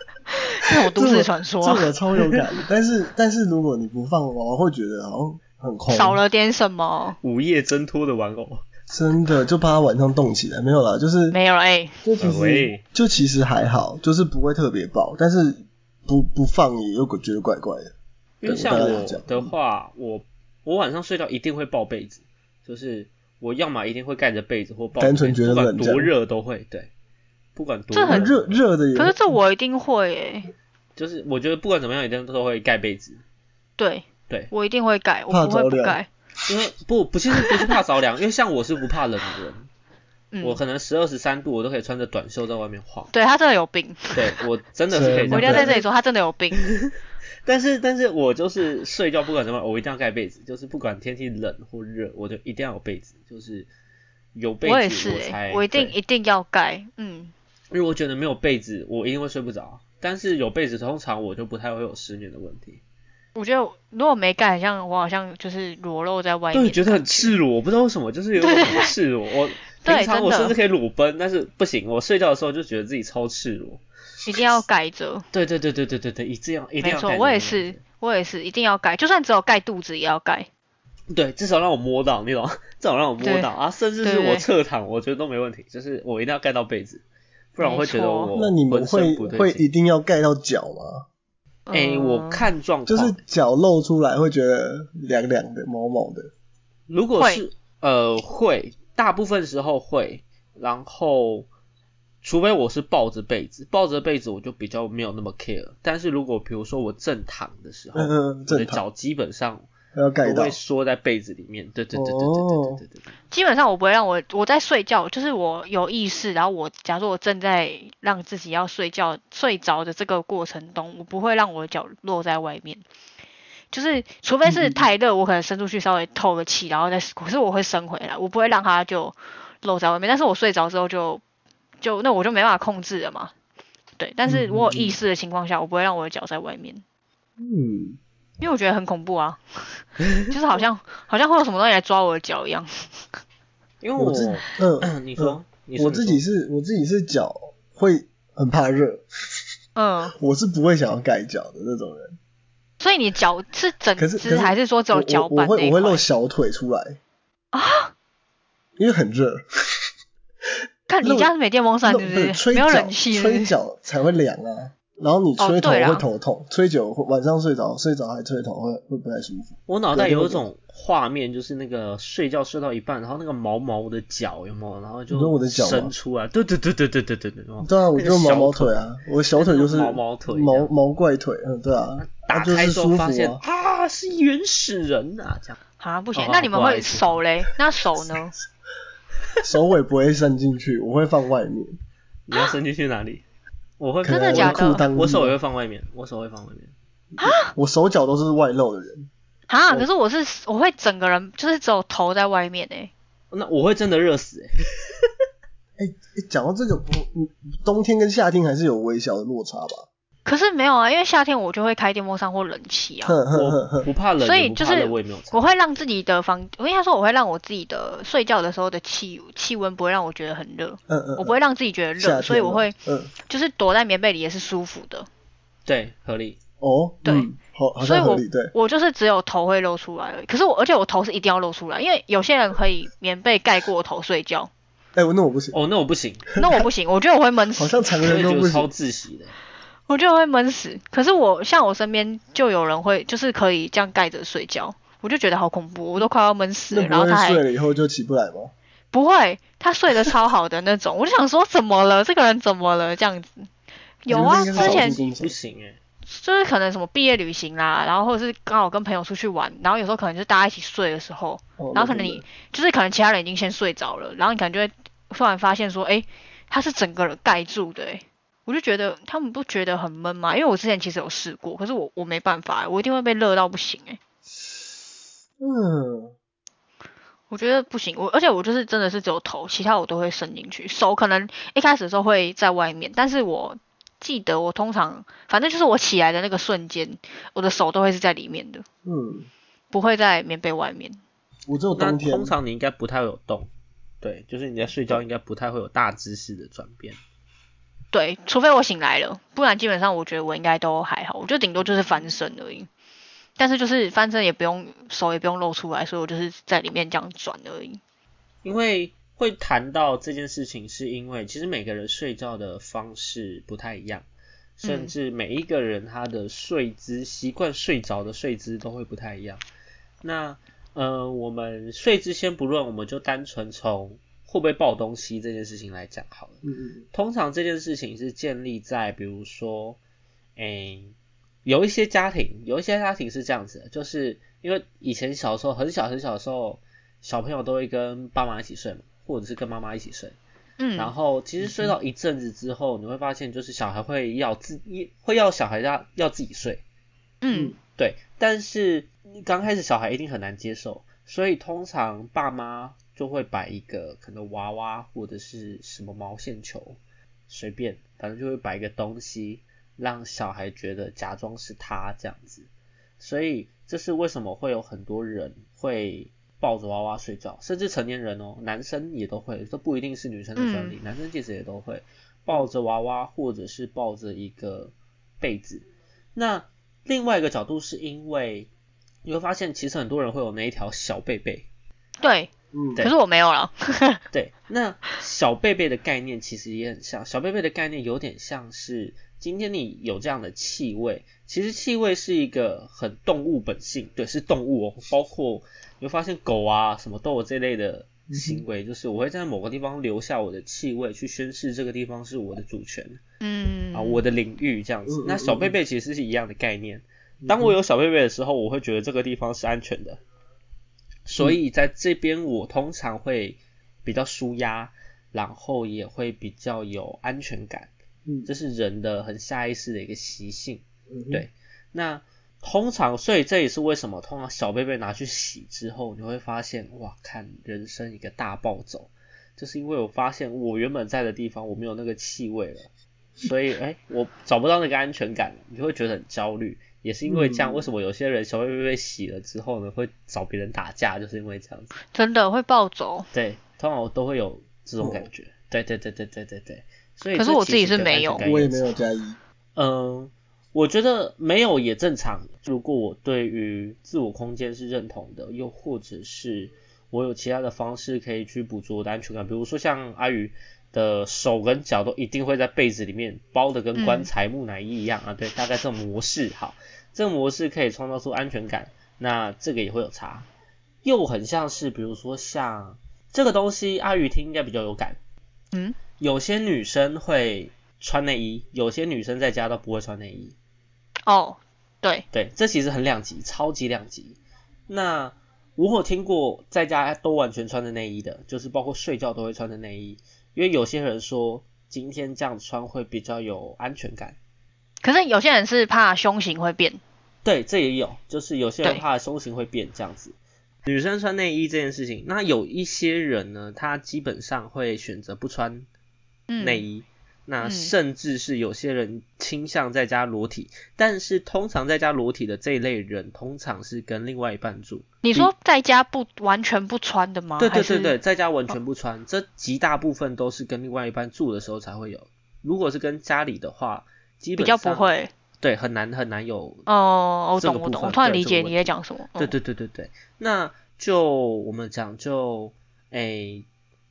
这种都市传说这个超有感。但是但是如果你不放娃娃，会觉得好像很空，少了点什么。午夜挣脱的玩偶。真的就怕它晚上动起来。没有啦，就是没有了哎、就其实喂就其实还好，就是不会特别爆，但是不不放也有觉得怪怪的。因为像我的话，我我晚上睡觉一定会抱被子，就是我要么一定会盖着被子或抱着单纯觉得冷多热都会，对，不管多这很热热的也，可是这我一定会诶、就是我觉得不管怎么样，一定都会盖被子，对对，我一定会盖，我不会不盖。因为不不其实不是怕着凉，因为像我是不怕冷的人，嗯，我可能十二十三度我都可以穿着短袖在外面晃，对他真的有病，对我真的是可以我一定要在这里说他真的有病。但是但是我就是睡觉不管怎么样，我一定要盖被子，就是不管天气冷或热，我就一定要有被子，就是有被子我也是哎、才我一定一定要盖。嗯，因为我觉得没有被子，我一定会睡不着。但是有被子，通常我就不太会有失眠的问题。我觉得如果没盖，好像我好像就是裸露在外面，对，觉得很赤裸，我不知道为什么，就是有种很赤裸。我 对平常我甚至可以裸奔，但是不行，我睡觉的时候就觉得自己超赤裸。一定要盖着。对对对对对对对，一定要一定没错，要盖着我也是，我也是一定要盖，就算只有盖肚子也要盖。对，至少让我摸到，你懂吗？至少让我摸到啊，甚至是我侧躺，我觉得都没问题，就是我一定要盖到被子，不然我会觉得我那你们会会一定要盖到脚吗？哎、我嗯。看状况，就是脚露出来会觉得凉凉的、毛毛的。如果是呃会，大部分时候会，然后除非我是抱着被子，抱着被子我就比较没有那么 care。但是如果比如说我正躺的时候，嗯嗯我的脚基本上要盖到都会。缩在被子里面。对对对对对对对对。基本上我不会让我我在睡觉，就是我有意识，然后我假如说我正在让自己要睡觉睡着的这个过程中，我不会让我的脚落在外面。就是除非是太热，我可能伸出去稍微透个气，然后再，可是我会伸回来，我不会让它就露在外面。但是我睡着之后就就那我就没办法控制了嘛。对，但是我有意识的情况下，我不会让我的脚在外面，嗯，因为我觉得很恐怖啊，就是好像好像会有什么东西来抓我的脚一样。因为我自嗯，你说，你说我自己是我自己是脚会很怕热，嗯，我是不会想要盖脚的那种人。所以你脚是整只还是说只有我脚我我会露小腿出来，啊？因为很热。看你家是没电风扇露是不是？不是吹脚没有冷气吹是？脚才会凉啊。然后你吹头会头痛，吹久会晚上睡着睡着还吹头会会不太舒服。我脑袋有一种画面，就是那个睡觉睡到一半，然后那个毛毛的脚有没有？然后就我的脚伸出来，对对对对对对对对。对啊，我那个就毛毛小腿腿啊，我小腿就是毛毛腿毛毛怪腿，嗯，对啊，打开是舒服之后发现啊。啊，是原始人啊，这样。啊，不行哦，那你们会手嘞？那手呢？手尾不会伸进去，我会放外面。你要伸进去哪里？我会真的假的我手也会会，放外面，我手会放外面。啊我手脚都是外露的人。啊，可是我是我会整个人就是只有头在外面诶。那我会真的热死哎、哎、欸讲到这个，我嗯冬天跟夏天还是有微小的落差吧。可是没有啊，因为夏天我就会开电风扇或冷气啊。我，不怕冷，所以就是我会让自己的房，我应该说我会让我自己的睡觉的时候的气气温不会让我觉得很热，嗯嗯，我不会让自己觉得热，所以我会嗯就是躲在棉被里也是舒服的。对合理。哦，对嗯，好好所以我像合理，对，我就是只有头会露出来而已。可是我而且我头是一定要露出来，因为有些人可以棉被盖过头睡觉，哎、我那我不行，哦，那我不行，那我不行，我觉得我会闷死，好像常人都不觉得超行。窒息的。我觉得我会闷死。可是我像我身边就有人会就是可以这样盖着睡觉，我就觉得好恐怖，我都快要闷死了。那不会然后他还睡了以后就起不来吗？不会，他睡得超好的那种，我就想说怎么了？这个人怎么了？这样子。有啊，之前个是少数工不行哎、就是可能什么毕业旅行啦，然后或者是刚好跟朋友出去玩，然后有时候可能就是大家一起睡的时候，哦然后可能你就是可能其他人已经先睡着了，然后你可能就会突然发现说，哎，他是整个人盖住的，哎，我就觉得他们不觉得很闷吗？因为我之前其实有试过，可是我我没办法，我一定会被热到不行，哎，嗯，我觉得不行，我而且我就是真的是只有头，其他我都会伸进去，手可能一开始的时候会在外面，但是我记得我通常反正就是我起来的那个瞬间，我的手都会是在里面的，嗯，不会在棉被外面。我只有那冬天通常你应该不太会有动，对，就是你在睡觉应该不太会有大姿势的转变。对，除非我醒来了，不然基本上我觉得我应该都还好，我就顶多就是翻身而已。但是就是翻身也不用手也不用露出来，所以我就是在里面这样转而已。因为会谈到这件事情，是因为其实每个人睡觉的方式不太一样，甚至每一个人他的睡姿习惯睡着的睡姿都会不太一样。那呃，我们睡姿先不论，我们就单纯从会不会爆东西这件事情来讲好了。嗯嗯通常这件事情是建立在，比如说，诶、有一些家庭，有一些家庭是这样子的，就是因为以前小时候很小很小的时候，小朋友都会跟爸妈一起睡嘛，或者是跟妈妈一起睡。嗯，然后其实睡到一阵子之后，你会发现就是小孩会要自会要小孩要要自己睡，嗯。对，但是刚开始小孩一定很难接受，所以通常爸妈就会摆一个可能娃娃或者是什么毛线球，随便，反正就会摆一个东西，让小孩觉得假装是他这样子。所以这是为什么会有很多人会抱着娃娃睡觉，甚至成年人哦，男生也都会，都不一定是女生的专利，男生其实也都会抱着娃娃或者是抱着一个被子。那另外一个角度是因为你会发现，其实很多人会有那一条小被被。对，嗯，对。可是我没有了。对，那 小贝贝的概念其实也很像，小贝贝的概念有点像是今天你有这样的气味，其实气味是一个很动物本性，对，是动物哦，包括你会发现狗啊什么都有这类的行为，就是我会在某个地方留下我的气味，去宣示这个地方是我的主权嗯。啊，我的领域这样子。嗯。那小贝贝其实是一样的概念。当我有小贝贝的时候，我会觉得这个地方是安全的，所以在这边我通常会比较舒压，然后也会比较有安全感，嗯。这是人的很下意识的一个习性。嗯对。那通常，所以这也是为什么通常小贝贝拿去洗之后，你会发现哇，看人生一个大暴走，就是因为我发现我原本在的地方我没有那个气味了，所以哎、我找不到那个安全感，你就会觉得很焦虑。也是因为这样，嗯为什么有些人小贝贝被洗了之后呢，会找别人打架，就是因为这样子。真的会暴走。对，通常我都会有这种感觉。对对对对对对对，所以可是我自己是没有我也没有加一，嗯，我觉得没有也正常。如果我对于自我空间是认同的，又或者是我有其他的方式可以去捕捉我的安全感，比如说像阿宇的手跟脚都一定会在被子里面包的跟棺材木乃伊一样啊，对，大概这种模式，好，这个模式可以创造出安全感，那这个也会有差。又很像是，比如说像这个东西，阿宇听应该比较有感，嗯，有些女生会穿内衣，有些女生在家都不会穿内衣。哦，对，对，这其实很两极，超级两极。那我有听过在家都完全穿着内衣的，就是包括睡觉都会穿着内衣，因为有些人说今天这样穿会比较有安全感。可是有些人是怕胸型会变。对，这也有，就是有些人怕胸型会变这样子。女生穿内衣这件事情，那有一些人呢，他基本上会选择不穿内衣。那甚至是有些人倾向在家裸体，但是通常在家裸体的这一类人，通常是跟另外一半住。你说在家不完全不穿的吗？对对对对，在家完全不穿，这极大部分都是跟另外一半住的时候才会有。如果是跟家里的话，基本上比较不会。对，很难很难有。哦，我懂我懂，我突然理解你在讲什么。对对对对对，那就我们讲就诶。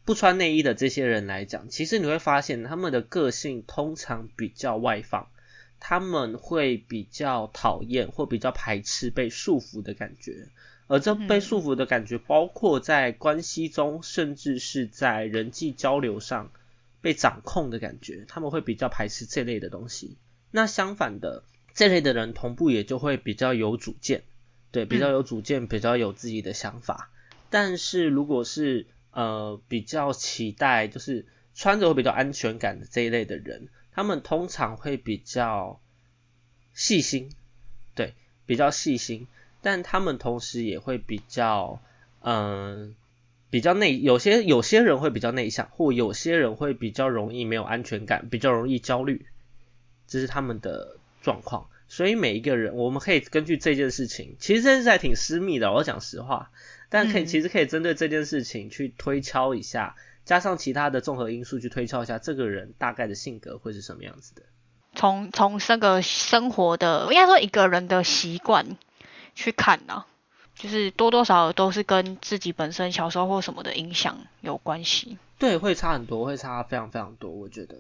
不穿内衣的这些人来讲，其实你会发现他们的个性通常比较外放，他们会比较讨厌或比较排斥被束缚的感觉，而这被束缚的感觉包括在关系中，甚至是在人际交流上被掌控的感觉，他们会比较排斥这类的东西。那相反的，这类的人同步也就会比较有主见，对，比较有主见，比较有自己的想法。但是如果是呃，比较期待就是穿着会比较安全感的这一类的人，他们通常会比较细心，对，比较细心，但他们同时也会比较，嗯，比较内，有些有些人会比较内向，或有些人会比较容易没有安全感，比较容易焦虑，这是他们的状况。所以每一个人，我们可以根据这件事情，其实这件事还挺私密的，我讲实话。但可以，其实可以针对这件事情去推敲一下，加上其他的综合因素去推敲一下，这个人大概的性格会是什么样子的。从从这个生活的，应该说一个人的习惯去看呢，就是多多少少都是跟自己本身小时候或什么的影响有关系。对，会差很多，会差非常非常多，我觉得。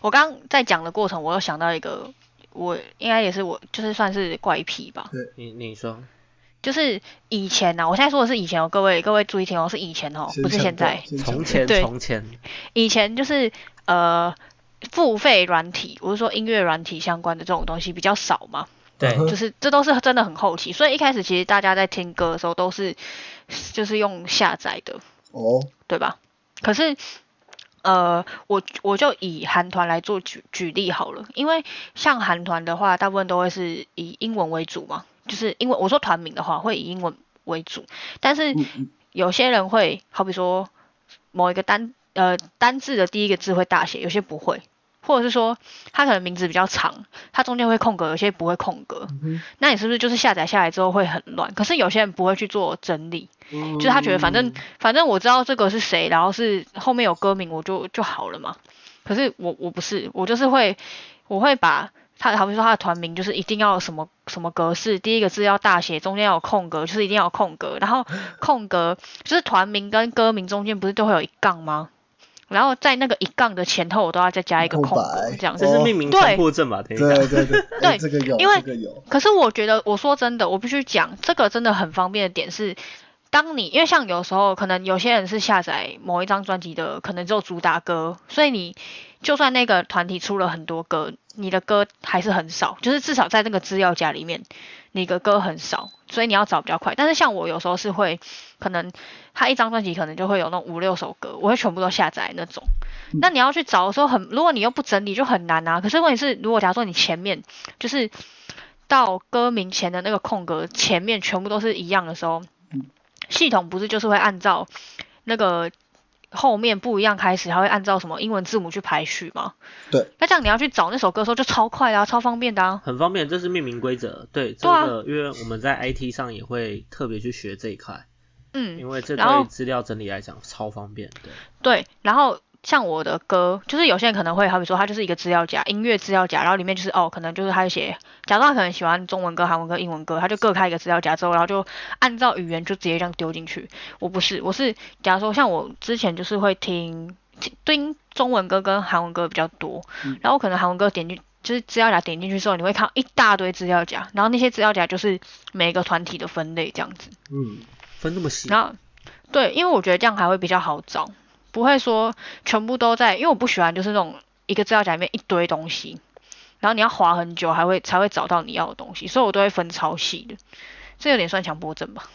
我刚刚在讲的过程，我又想到一个，我应该也是我，就是算是怪癖吧。对，你你说。就是以前呐，我现在说的是以前哦，各位各位注意听哦，是以前哦，不是现在。从前，从前。以前就是呃，付费软体，我是说音乐软体相关的这种东西比较少嘛。对。就是这都是真的很后期，所以一开始其实大家在听歌的时候都是就是用下载的。哦。对吧？可是呃，我我就以韩团来做举举例好了，因为像韩团的话，大部分都会是以英文为主嘛。就是因为我说团名的话会以英文为主，但是有些人会好比说某一个单呃单字的第一个字会大写，有些不会，或者是说他可能名字比较长，他中间会空格，有些不会空格，那你是不是就是下载下来之后会很乱？可是有些人不会去做整理，就是他觉得反正反正我知道这个是谁，然后是后面有歌名我就就好了嘛。可是我我不是，我就是会我会把。他好比说他的团名就是一定要什么什么格式，第一个字要大写，中间要有空格，就是一定要有空格，然后空格就是团名跟歌名中间不是都会有一杠吗？然后在那个一杠的前后我都要再加一个空格，这样这是命名强迫症吧？对对对 对，这个有，因为这个有。可是我觉得，我说真的，我必须讲，这个真的很方便的点是，当你因为像有时候可能有些人是下载某一张专辑的，可能只有主打歌，所以你就算那个团体出了很多歌。你的歌还是很少，就是至少在那个资料夹里面，你的歌很少，所以你要找比较快。但是像我有时候是会，可能他一张专辑可能就会有那种五六首歌，我会全部都下载那种。那你要去找的时候很，如果你又不整理就很难啊。可是问题是，如果假如说你前面就是到歌名前的那个空格前面全部都是一样的时候，系统不是就是会按照那个。后面不一样，开始还会按照什么英文字母去排序吗？对。那这样你要去找那首歌的时候就超快啊，超方便的啊。很方便，这是命名规则。对，这个因为我们在 IT 上也会特别去学这一块。嗯。因为这对资料整理来讲超方便。对。对，然后像我的歌，就是有些人可能会好比说，它就是一个资料夹，音乐资料夹，然后里面就是哦，可能就是他写，假如他可能喜欢中文歌、韩文歌、英文歌，他就各开一个资料夹之后，然后就按照语言就直接这样丢进去。我不是，我是假如说像我之前就是会听听中文歌跟韩文歌比较多，然后可能韩文歌点进就是资料夹点进去之后，你会看到一大堆资料夹，然后那些资料夹就是每个团体的分类这样子。嗯，分这么细。然后对，因为我觉得这样还会比较好找。不会说全部都在，因为我不喜欢就是那种一个资料夹里面一堆东西，然后你要划很久，还会才会找到你要的东西，所以我都会分超细的，这有点算强迫症吧？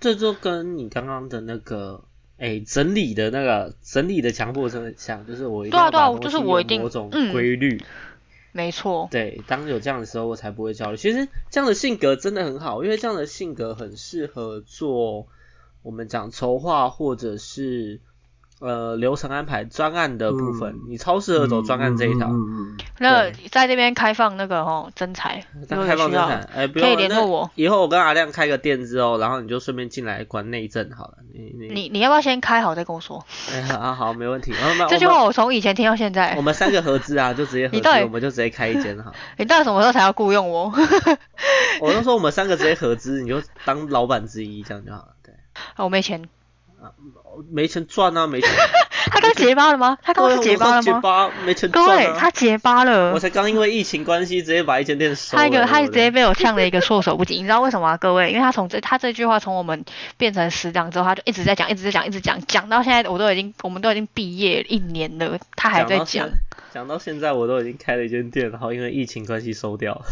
这就跟你刚刚的那个，哎，整理的那个整理的强迫症很像，就是我一定要对啊对啊，就是我一定某种规律，没错，对，当有这样的时候，我才不会焦虑。其实这样的性格真的很好，因为这样的性格很适合做我们讲筹划或者是。呃，流程安排专案的部分，你超适合走专案这一条。那在这边开放那个哦，真才，开放真才，哎，可以联络我。以后我跟阿亮开个店之后，然后你就顺便进来管内政好了。你你你你要不要先开好再跟我说？哎好好，没问题。这句话我从以前听到现在。我们三个合资啊，就直接合 资，我们就直接开一间哈。你到底什么时候才要雇佣我？我都说我们三个直接合资，你就当老板之一，这样就好了。对。我没钱。没钱赚啊，没钱。他刚结巴了吗？他刚刚结巴了吗？结巴没钱赚。各位，他结巴了。我才刚因为疫情关系直接把一间店收了。他一个，他直接被我呛了一个措手不及。你知道为什么吗？各位，因为他从这他这句话从我们变成死党之后，他就一直在讲，一直在讲，一直讲，讲到现在我都已经，我们都已经毕业一年了，他还在讲。讲到现在我都已经开了一间店，然后因为疫情关系收掉。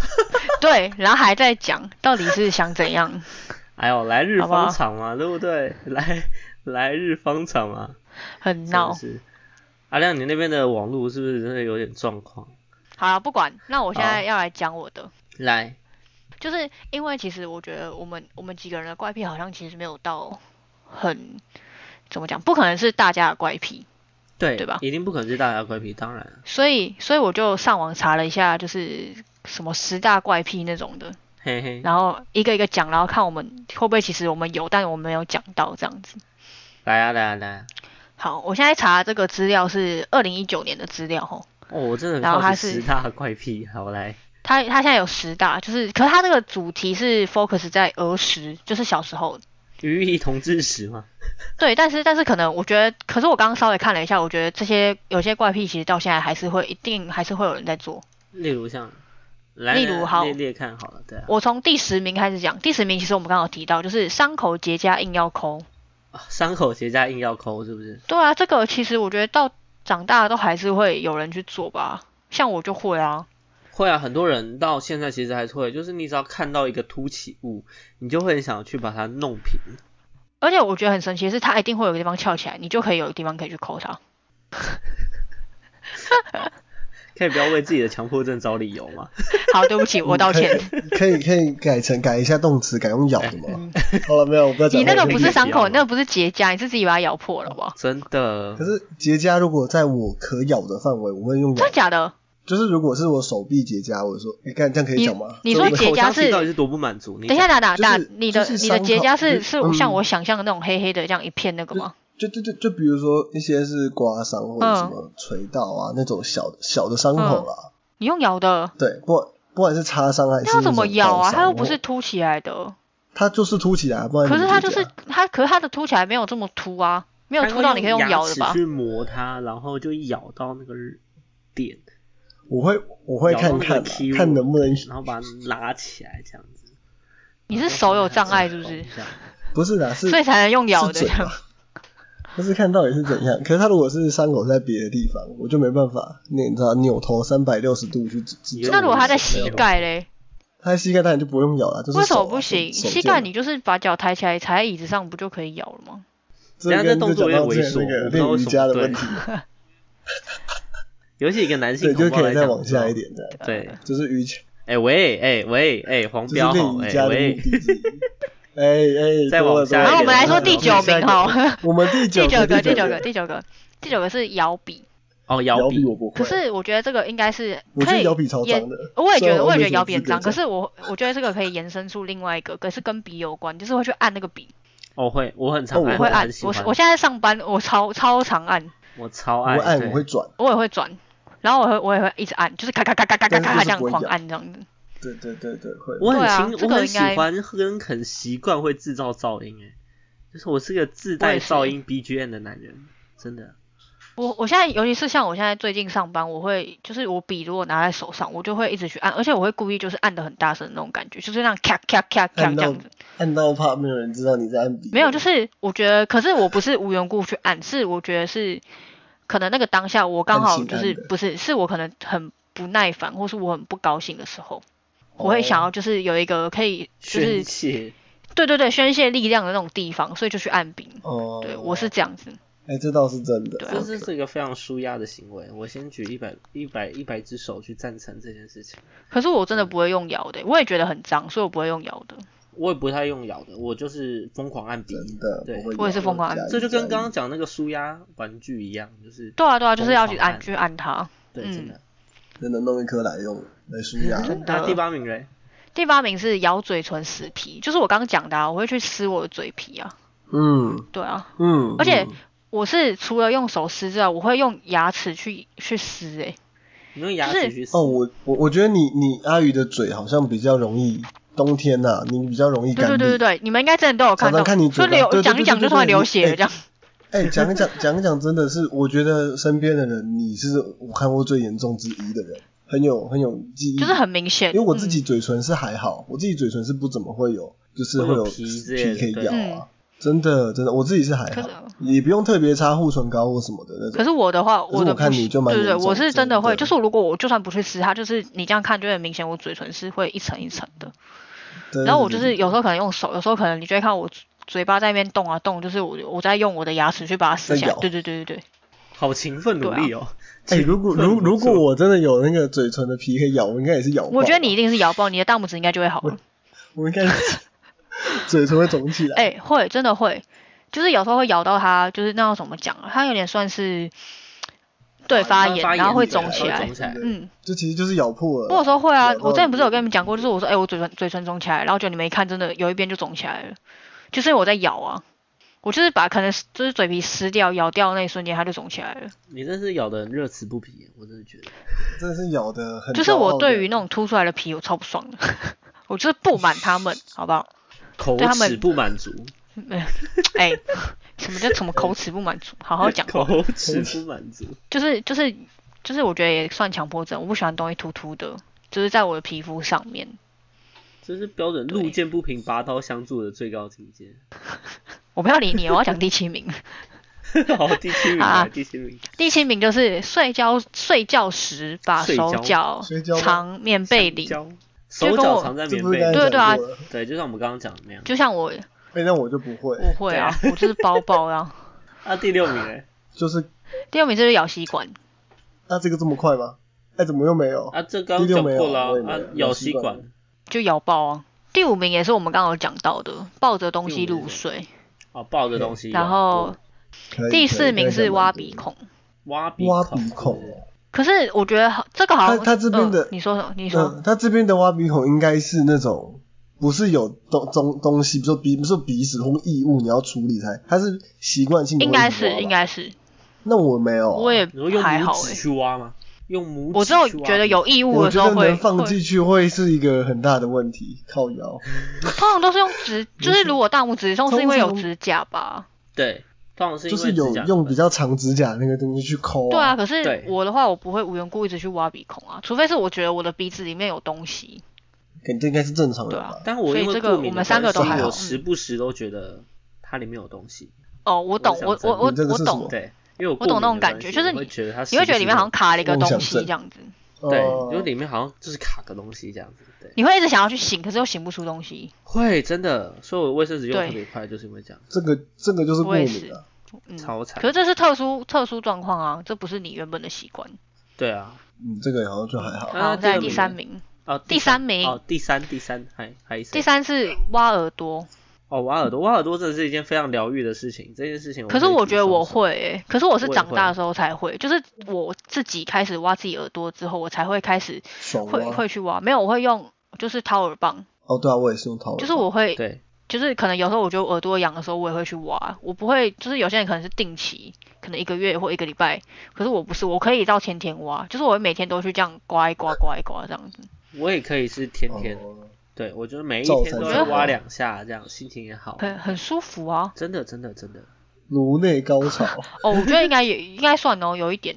对，然后还在讲，到底是想怎样？哎呦，来日方长嘛，对不对？来。来日方长嘛，很闹。阿亮，你那边的网络是不是真的有点状况？好了，不管，那我现在要来讲我的。来，就是因为其实我觉得我们我们几个人的怪癖好像其实没有到很怎么讲，不可能是大家的怪癖，对对吧？一定不可能是大家的怪癖，当然。所以所以我就上网查了一下，就是什么十大怪癖那种的，嘿嘿，然后一个一个讲，然后看我们会不会其实我们有，但我们没有讲到这样子。来啊来啊来啊！好，我现在查这个资料是二零一九年的资料吼。哦，我真的然后它是十大怪癖，好来。它它现在有十大，就是可是它这个主题是 focus 在儿时，就是小时候。与异同志时吗？对，但是但是可能我觉得，可是我刚刚稍微看了一下，我觉得这些有些怪癖其实到现在还是会一定还是会有人在做。例如像，例如好列列看好了，对。我从第十名开始讲，第十名其实我们刚刚提到，就是伤口结痂硬要抠。伤口结痂硬要抠，是不是？对啊，这个其实我觉得到长大都还是会有人去做吧，像我就会啊。会啊，很多人到现在其实还是会，就是你只要看到一个凸起物，你就会很想去把它弄平。而且我觉得很神奇的是，它一定会有个地方翘起来，你就可以有个地方可以去抠它。可以不要为自己的强迫症找理由吗？好，对不起，我道歉。可以可以改成改一下动词，改用咬的吗？好了，没有，我不要讲。你那个不是伤口，那个不是结痂，你是自己把它咬破了吧？真的。可是结痂如果在我可咬的范围，我会用。真的假的？就是如果是我手臂结痂，我说，你看这样可以讲吗？你说结痂是到底是多不满足？等一下，打打打，你的你的结痂是是像我想象的那种黑黑的这样一片那个吗？就就就就比如说一些是刮伤或者什么锤到啊那种小小的伤口啦。你用咬的？对，不不管是擦伤还是要怎么咬啊？它又不是凸起来的。它就是凸起来，不然。可是它就是它，可是它的凸起来没有这么凸啊，没有凸到你可以用咬的吧？去磨它，然后就咬到那个点。我会我会看看看能不能，然后把它拉起来这样子。你是手有障碍是不是？不是的，是所以才能用咬的。不是看到底是怎样，可是他如果是伤口在别的地方，我就没办法，你知道扭头三百六十度去指。那如果他在膝盖嘞？他在膝盖当然就不用咬了，就是为什么不行？膝盖你就是把脚抬起来踩在椅子上，不就可以咬了吗？这个动作有点猥琐，练瑜伽的问题。尤其一个男性，对就可以再往下一点的，对，就是瑜伽。哎喂，哎喂，哎黄标，哎喂。哎哎，再往下，然后我们来说第九名哦，我们第九个，第九个，第九个，第九个是摇笔。哦，摇笔我不会。可是我觉得这个应该是，我觉得摇笔超脏的。我也觉得，我也觉得摇笔很脏。可是我我觉得这个可以延伸出另外一个，可是跟笔有关，就是会去按那个笔。我会，我很常，我会按。我我现在上班，我超超常按。我超爱，我会按，我会转。我也会转，然后我会我也会一直按，就是咔咔咔咔咔咔咔这样狂按这样子。对对对对，会。我很清，我很喜欢跟很习惯会制造噪音诶，就是我是个自带噪音 BGM 的男人，真的。我我现在尤其是像我现在最近上班，我会就是我笔如果拿在手上，我就会一直去按，而且我会故意就是按的很大声那种感觉，就是那样咔咔咔咔这样子。按到怕没有人知道你在按笔。没有，就是我觉得，可是我不是无缘故去按，是我觉得是可能那个当下我刚好就是不是，是我可能很不耐烦，或是我很不高兴的时候，我会想要就是有一个可以就是宣泄，对对对宣泄力量的那种地方，所以就去按笔。哦，对我是这样子。哎，这倒是真的。这是一个非常舒压的行为。我先举一百一百一百只手去赞成这件事情。可是我真的不会用摇的，我也觉得很脏，所以我不会用摇的。我也不太用咬的，我就是疯狂按笔。真的，对我也是疯狂按这就跟刚刚讲那个舒压玩具一样，就是对啊对啊，就是要去按按去按它。对，嗯真的。真的弄一颗来用来舒压。真的那第八名嘞？第八名是咬嘴唇死皮，就是我刚刚讲的啊，我会去撕我的嘴皮啊。嗯对啊，嗯，而且嗯我是除了用手撕之外，我会用牙齿去去撕诶、你用牙齿去撕。哦，我我我觉得你你阿宇的嘴好像比较容易，冬天呐、你比较容易对干裂。对对对对，你们应该真的都有看到，常常看你就流讲一讲就突然流血这样。哎，讲讲 讲讲，真的是我觉得身边的人，你是我看过最严重之一的人，很有很有记忆，就是很明显，因为我自己嗯嘴唇是还好，我自己嘴唇是不怎么会有，就是会有有皮之类的可以咬啊。真的真的，我自己是还好可是，也不用特别擦护唇膏或什么的那种。可是我的话，我的不是看你就蛮对对我是真的会，的就是如果我就算不去撕它，就是你这样看就很明显，我嘴唇是会一层一层的。对然后我就是有时候可能用手，有时候可能你就会看我嘴嘴巴在那边动啊动，就是我我在用我的牙齿去把它撕下来在。咬对对对对对，好勤奋努力哦。哎、如果如如果我真的有那个嘴唇的皮可以咬，我应该也是咬爆。我觉得你一定是咬爆，你的大拇指应该就会好了。我应该是嘴唇会肿起来。哎、会真的会，就是有时候会咬到它，就是那要怎么讲啊？它有点算是对发炎，发然后会肿起来。嗯，这其实就是咬破了。我有时候会啊我之前不是有跟你们讲过，就是我说，哎、我嘴唇嘴唇肿起来，然后就你们一看，真的有一边就肿起来了，就是因为我在咬啊，我就是把可能就是嘴皮撕掉，咬掉的那一瞬间它就肿起来了。你真是咬的热词不疲，我真的觉得。真的是咬的很。就是我对于那种凸出来的皮，我超不爽的，我就是不满他们，好不好？口对他们齿不满足，哎、哎什么叫什么口齿不满足？好好讲。口齿不满足。就是就是就是，我觉得也算强迫症。我不喜欢东西凸凸的，就是在我的皮肤上面。这是标准路见不平拔刀相助的最高境界。我不要理你，我要讲第七名。好，第七名啊，第七名。第七名就是睡觉睡觉时把手脚藏棉被里，手脚藏在棉被对对啊对，就像我们刚刚讲的那样。就像我哎、那我就不会，我会啊，我就是包包啊。啊，第六名哎，就是第六名就是咬吸管，那、这个这么快吗？哎、怎么又没有？啊，这刚讲过了啊，咬吸管。就咬爆啊。第五名也是我们刚刚有讲到的，抱着东西入睡。哦，抱着东西。然后第四名是挖鼻。孔。挖鼻挖孔鼻孔哦。可是我觉得好这个好像他他这边的嗯你说什么？你说嗯，他这边的挖鼻孔应该是那种不是有东东东西，比如说鼻，比如说鼻屎或异物，你要处理才，他是习惯性的应该是应该是，那我没有啊、我也还好拇指诶。去挖吗？用拇指我只有觉得有异物我的时候会放进去会是一个很大的问题，靠腰。通常都是用指，就是如果大拇指痛是因为有指甲吧？对，通常是因为就是有用比较长指甲那个东西去抠、对啊，可是我的话，我不会无缘故一直去挖鼻孔啊，除非是我觉得我的鼻子里面有东西。肯定应该是正常的对啊吧？但我因为所以这个过敏的我们三个关系都还好我时不时都觉得它里面有东西。哦，我懂，我我我我懂对，因为我我懂那种感觉就是你会觉得它你会觉得里面好像卡了一个东西这样子，对，因为里面好像就是卡个东西这样子。对，你会一直想要去醒，可是又醒不出东西。会真的，所以我卫生纸用对特别快，就是因为这样，这个这个就是过敏啊。嗯，超惨可。是这是特殊特殊状况啊，这不是你原本的习惯。对啊，嗯，这个好像就还好。那好，再来第三名，哦，第三名哦，第三第三还还第三是挖耳朵。哦，挖耳朵，挖耳朵真的是一件非常疗愈的事情。这件事情，可是我觉得我会可是我是长大的时候才会，就是我自己开始挖自己耳朵之后，我才会开始会。会去挖。没有，我会用就是掏耳棒，哦，对啊，我也是用掏耳棒。就是我会对就是可能有时候我觉得耳朵痒的时候，我也会去挖。我不会，就是有些人可能是定期，可能一个月或一个礼拜，可是我不是，我可以到天天挖，就是我会每天都去这样刮一刮、刮一刮这样子。我也可以是天天，哦对我觉得每一天都要挖两下，这样心情也好。很很舒服啊。真的，真的，真的。颅内高潮 哦，我觉得应该也应该算哦，有一点，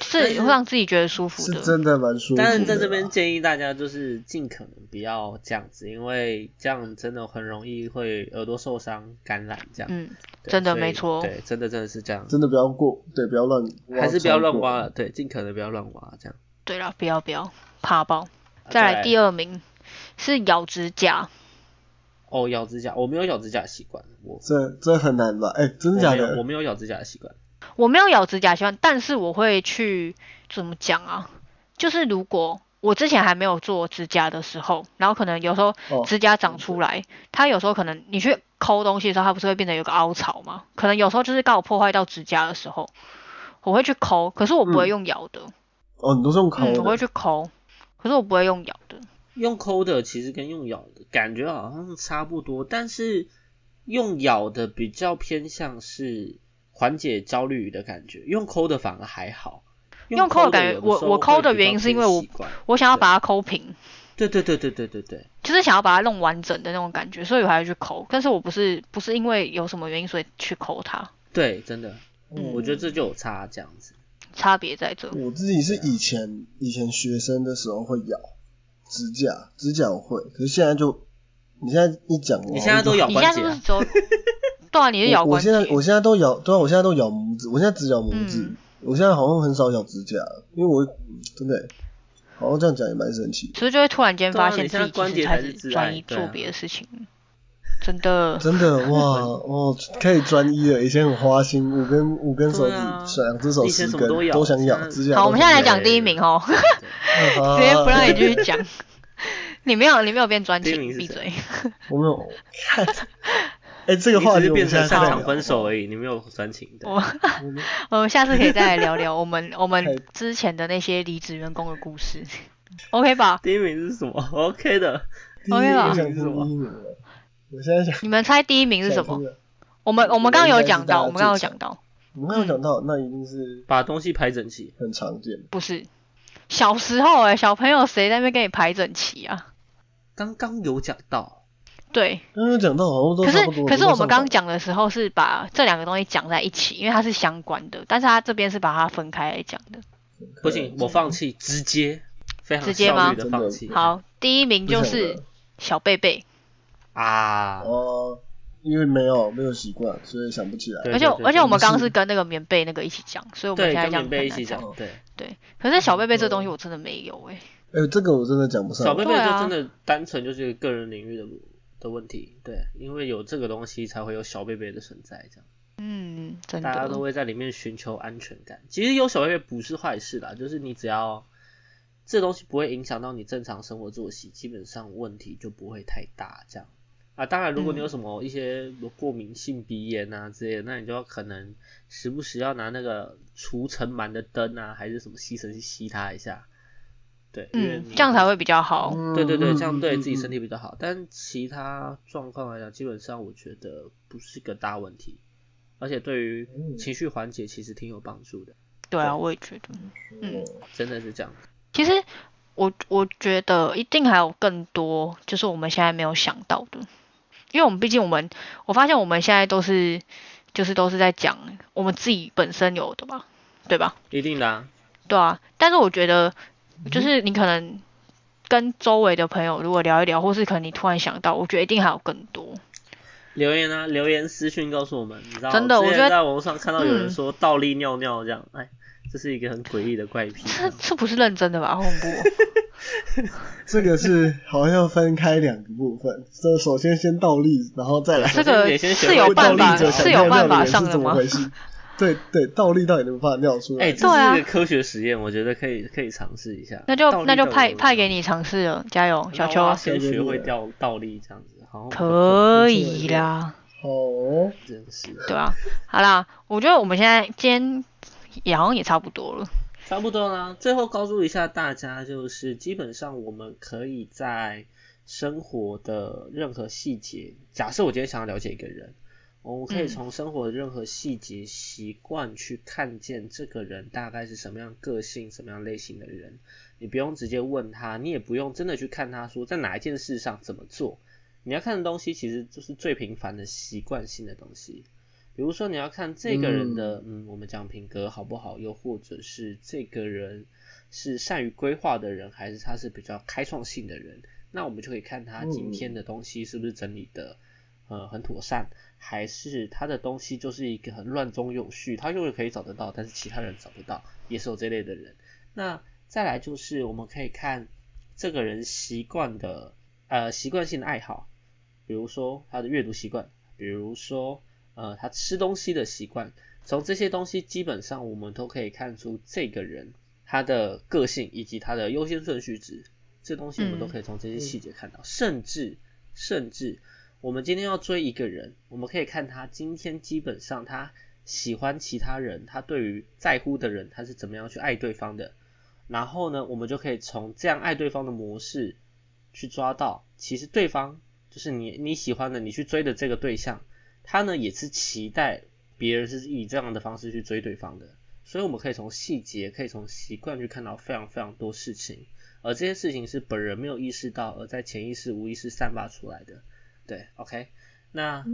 是会让自己觉得舒服的。是真的蛮舒服。但是在这边建议大家就是尽可能不要这样子，因为这样真的很容易会耳朵受伤、感染这样。嗯，真的没错对，真的真的是这样，真的不要过，对，不要乱挖，还是不要乱挖了，对，尽可能不要乱挖这样。对了，不要不要，怕爆。啊再来来第二名是咬指甲，哦，咬指甲，我没有咬指甲的习惯，我这这很难吧？哎、真的假的我？没有咬指甲的习惯。我没有咬指甲习惯，但是我会去怎么讲啊？就是如果我之前还没有做指甲的时候，然后可能有时候哦指甲长出来，它有时候可能你去抠东西的时候，它不是会变成有个凹槽吗？可能有时候就是刚好破坏到指甲的时候，我会去抠，可是我不会嗯用咬的，哦，你都是用抠嗯，我会去抠，可是我不会用咬的。用抠的其实跟用咬的感觉好像差不多，但是用咬的比较偏向是缓解焦虑的感觉，用抠的反而还好。用抠的感觉我我抠的原因是因为我我想要把它抠平，对对对对对对对，就是想要把它弄完整的那种感觉，所以我还要去抠。但是我不是不是因为有什么原因所以去抠它，对，真的，嗯我觉得这就有差这样子。差别在这。我自己是以前以前学生的时候会咬指甲，指甲我会，可是现在就你现在一讲，你现在都咬你现在是不是只有？对啊，你是咬关节我我现。在我现在都咬，对啊，我现在都咬拇指，我现在只咬拇指，嗯我现在好像很少咬指甲，因为我嗯真的欸，好像这样讲也蛮神奇的，所以就会突然间发现对啊你现在自己其实开关节才是始转挚爱对啊移做别的事情，真的。真的哇哦，可以专一了，以前很花心，五根五根手指两只手以前十根什么都咬都想咬，指甲好，我们现在来讲，第一名哦，直直接不让你继续讲。你没有，你没有变专情，第一名是谁闭嘴。我没有看，哎，这个你只是话题我们变成擅长现在再聊分手而已，你没有专情的。我我们下次可以再来聊聊我们我们之前的那些离职员工的故事，OK 吧？第一名是什么？OK 的，第一 OK 吧第一名了，我现在想你们猜第一名是什么？我们我们刚刚有讲到，我们刚刚有讲到，我们刚刚讲到，那一定是把东西排整齐。很常见。不是小时候哎、小朋友谁在那边给你排整齐啊？刚刚有讲到，对，刚刚讲到好像都可是。可是我们刚刚刚讲的时候是把这两个东西讲在一起，因为它是相关的，但是它这边是把它分开来讲的。不行，我放弃，直接，非常直接吗效率的放弃。好，第一名就是小贝贝，啊，哦，因为没有没有习惯，所以想不起来。而且而且我们刚刚是跟那个棉被那个一起讲，所以我们，现在这样跟棉被一起讲讲，对，对，可是小贝贝这东西我真的没有哎、哎，这个我真的讲不上。小贝贝就真的单纯就是个人领域的的问题，对，因为有这个东西才会有小贝贝的存在，这样嗯，真的大家都，会在里面寻求安全感。其实有小贝贝不是坏事啦，就是你只要这东西不会影响到你正常生活作息，基本上问题就不会太大，这样。啊，当然，如果你有嗯什么一些有过敏性鼻炎啊之类的，那你就要可能时不时要拿那个除尘螨的灯啊，还是什么吸尘器吸它一下。对，因为嗯，这样才会比较好。嗯对对对，这样嗯对自己身嗯体比较好。但其他状况来讲，基本上我觉得不是个大问题，而且对于嗯情绪缓解其实挺有帮助的，对啊，我也觉得。嗯真的是这样。其实我我觉得一定还有更多，就是我们现在没有想到的，因为我们毕竟我们，我发现我们现在都是就是都是在讲我们自己本身有的吧，对吧？一定的、啊，对啊，但是我觉得就是你可能跟周围的朋友如果聊一聊，或是可能你突然想到，我觉得一定还有更多。留言啊，留言私讯告诉我们，你知道真的我觉得在网络上看到有人嗯说倒立尿尿这样，哎，这是一个很诡异的怪癖。这这不是认真的吧？好恐怖哦、这个是好像要分开两个部分，这首先先倒立，然后再来。这个是有办法是有办法上的吗？对对，倒立到底能不能把它尿出来？哎，这对啊是一个科学实验，我觉得可以可以尝试一下。那就那就派派给你尝试了，加油，小邱，先学会掉倒立这样子，好可以啦。哦，真是对啊，好啦，我觉得我们现在今天也好像也差不多了。差不多啦。最后告诉一下大家，就是基本上我们可以在生活的任何细节。假设我今天想要了解一个人，我们可以从生活的任何细节、习惯去看见这个人大概是什么样个性、什么样类型的人。你不用直接问他，你也不用真的去看他说在哪一件事上怎么做。你要看的东西其实就是最平凡的习惯性的东西。比如说你要看这个人的，嗯，我们讲品格好不好，又或者是这个人是善于规划的人，还是他是比较开创性的人，那我们就可以看他今天的东西是不是整理的，呃，很妥善，还是他的东西就是一个很乱中有序，他永远可以找得到，但是其他人找不到，也是有这类的人。那再来就是我们可以看这个人习惯的，呃，习惯性的爱好，比如说他的阅读习惯，比如说。呃，他吃东西的习惯，从这些东西基本上我们都可以看出这个人他的个性以及他的优先顺序值，这东西我们都可以从这些细节看到。甚至甚至，我们今天要追一个人，我们可以看他今天基本上他喜欢其他人，他对于在乎的人他是怎么样去爱对方的。然后呢，我们就可以从这样爱对方的模式去抓到，其实对方就是你你喜欢的，你去追的这个对象。他呢也是期待别人是以这样的方式去追对方的，所以我们可以从细节，可以从习惯去看到非常非常多事情，而这些事情是本人没有意识到，而在潜意识、无意识散发出来的。对，OK，那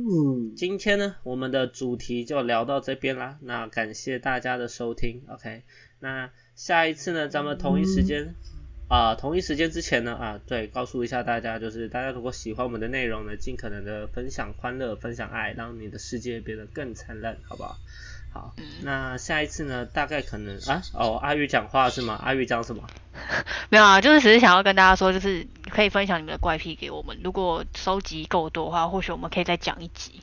今天呢，我们的主题就聊到这边啦。那感谢大家的收听，OK，那下一次呢，咱们同一时间。啊，同一时间之前呢，啊，对，告诉一下大家，就是大家如果喜欢我们的内容呢，尽可能的分享欢乐，分享爱，让你的世界变得更灿烂，好不好？好，那下一次呢，大概可能啊，哦，阿玉讲话是吗？阿玉讲什么？没有啊，就是只是想要跟大家说，就是可以分享你们的怪癖给我们，如果收集够多的话，或许我们可以再讲一集。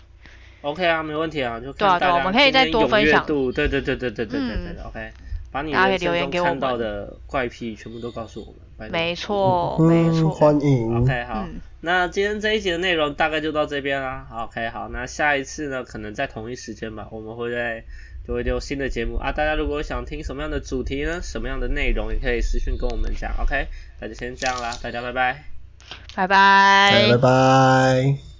OK 啊，没问题啊，就对啊，对，我们可以再多分享对，对对对对对对对对，OK。把你人生中看到的怪癖全部都告诉我们。没错，没错。欢迎。OK，好。那今天这一集的内容大概就到这边啦。OK，好。那下一次呢，可能在同一时间吧，我们会在就会丢新的节目啊。大家如果想听什么样的主题呢，什么样的内容，也可以私信跟我们讲。OK，那就先这样啦，大家拜拜。拜拜。拜拜。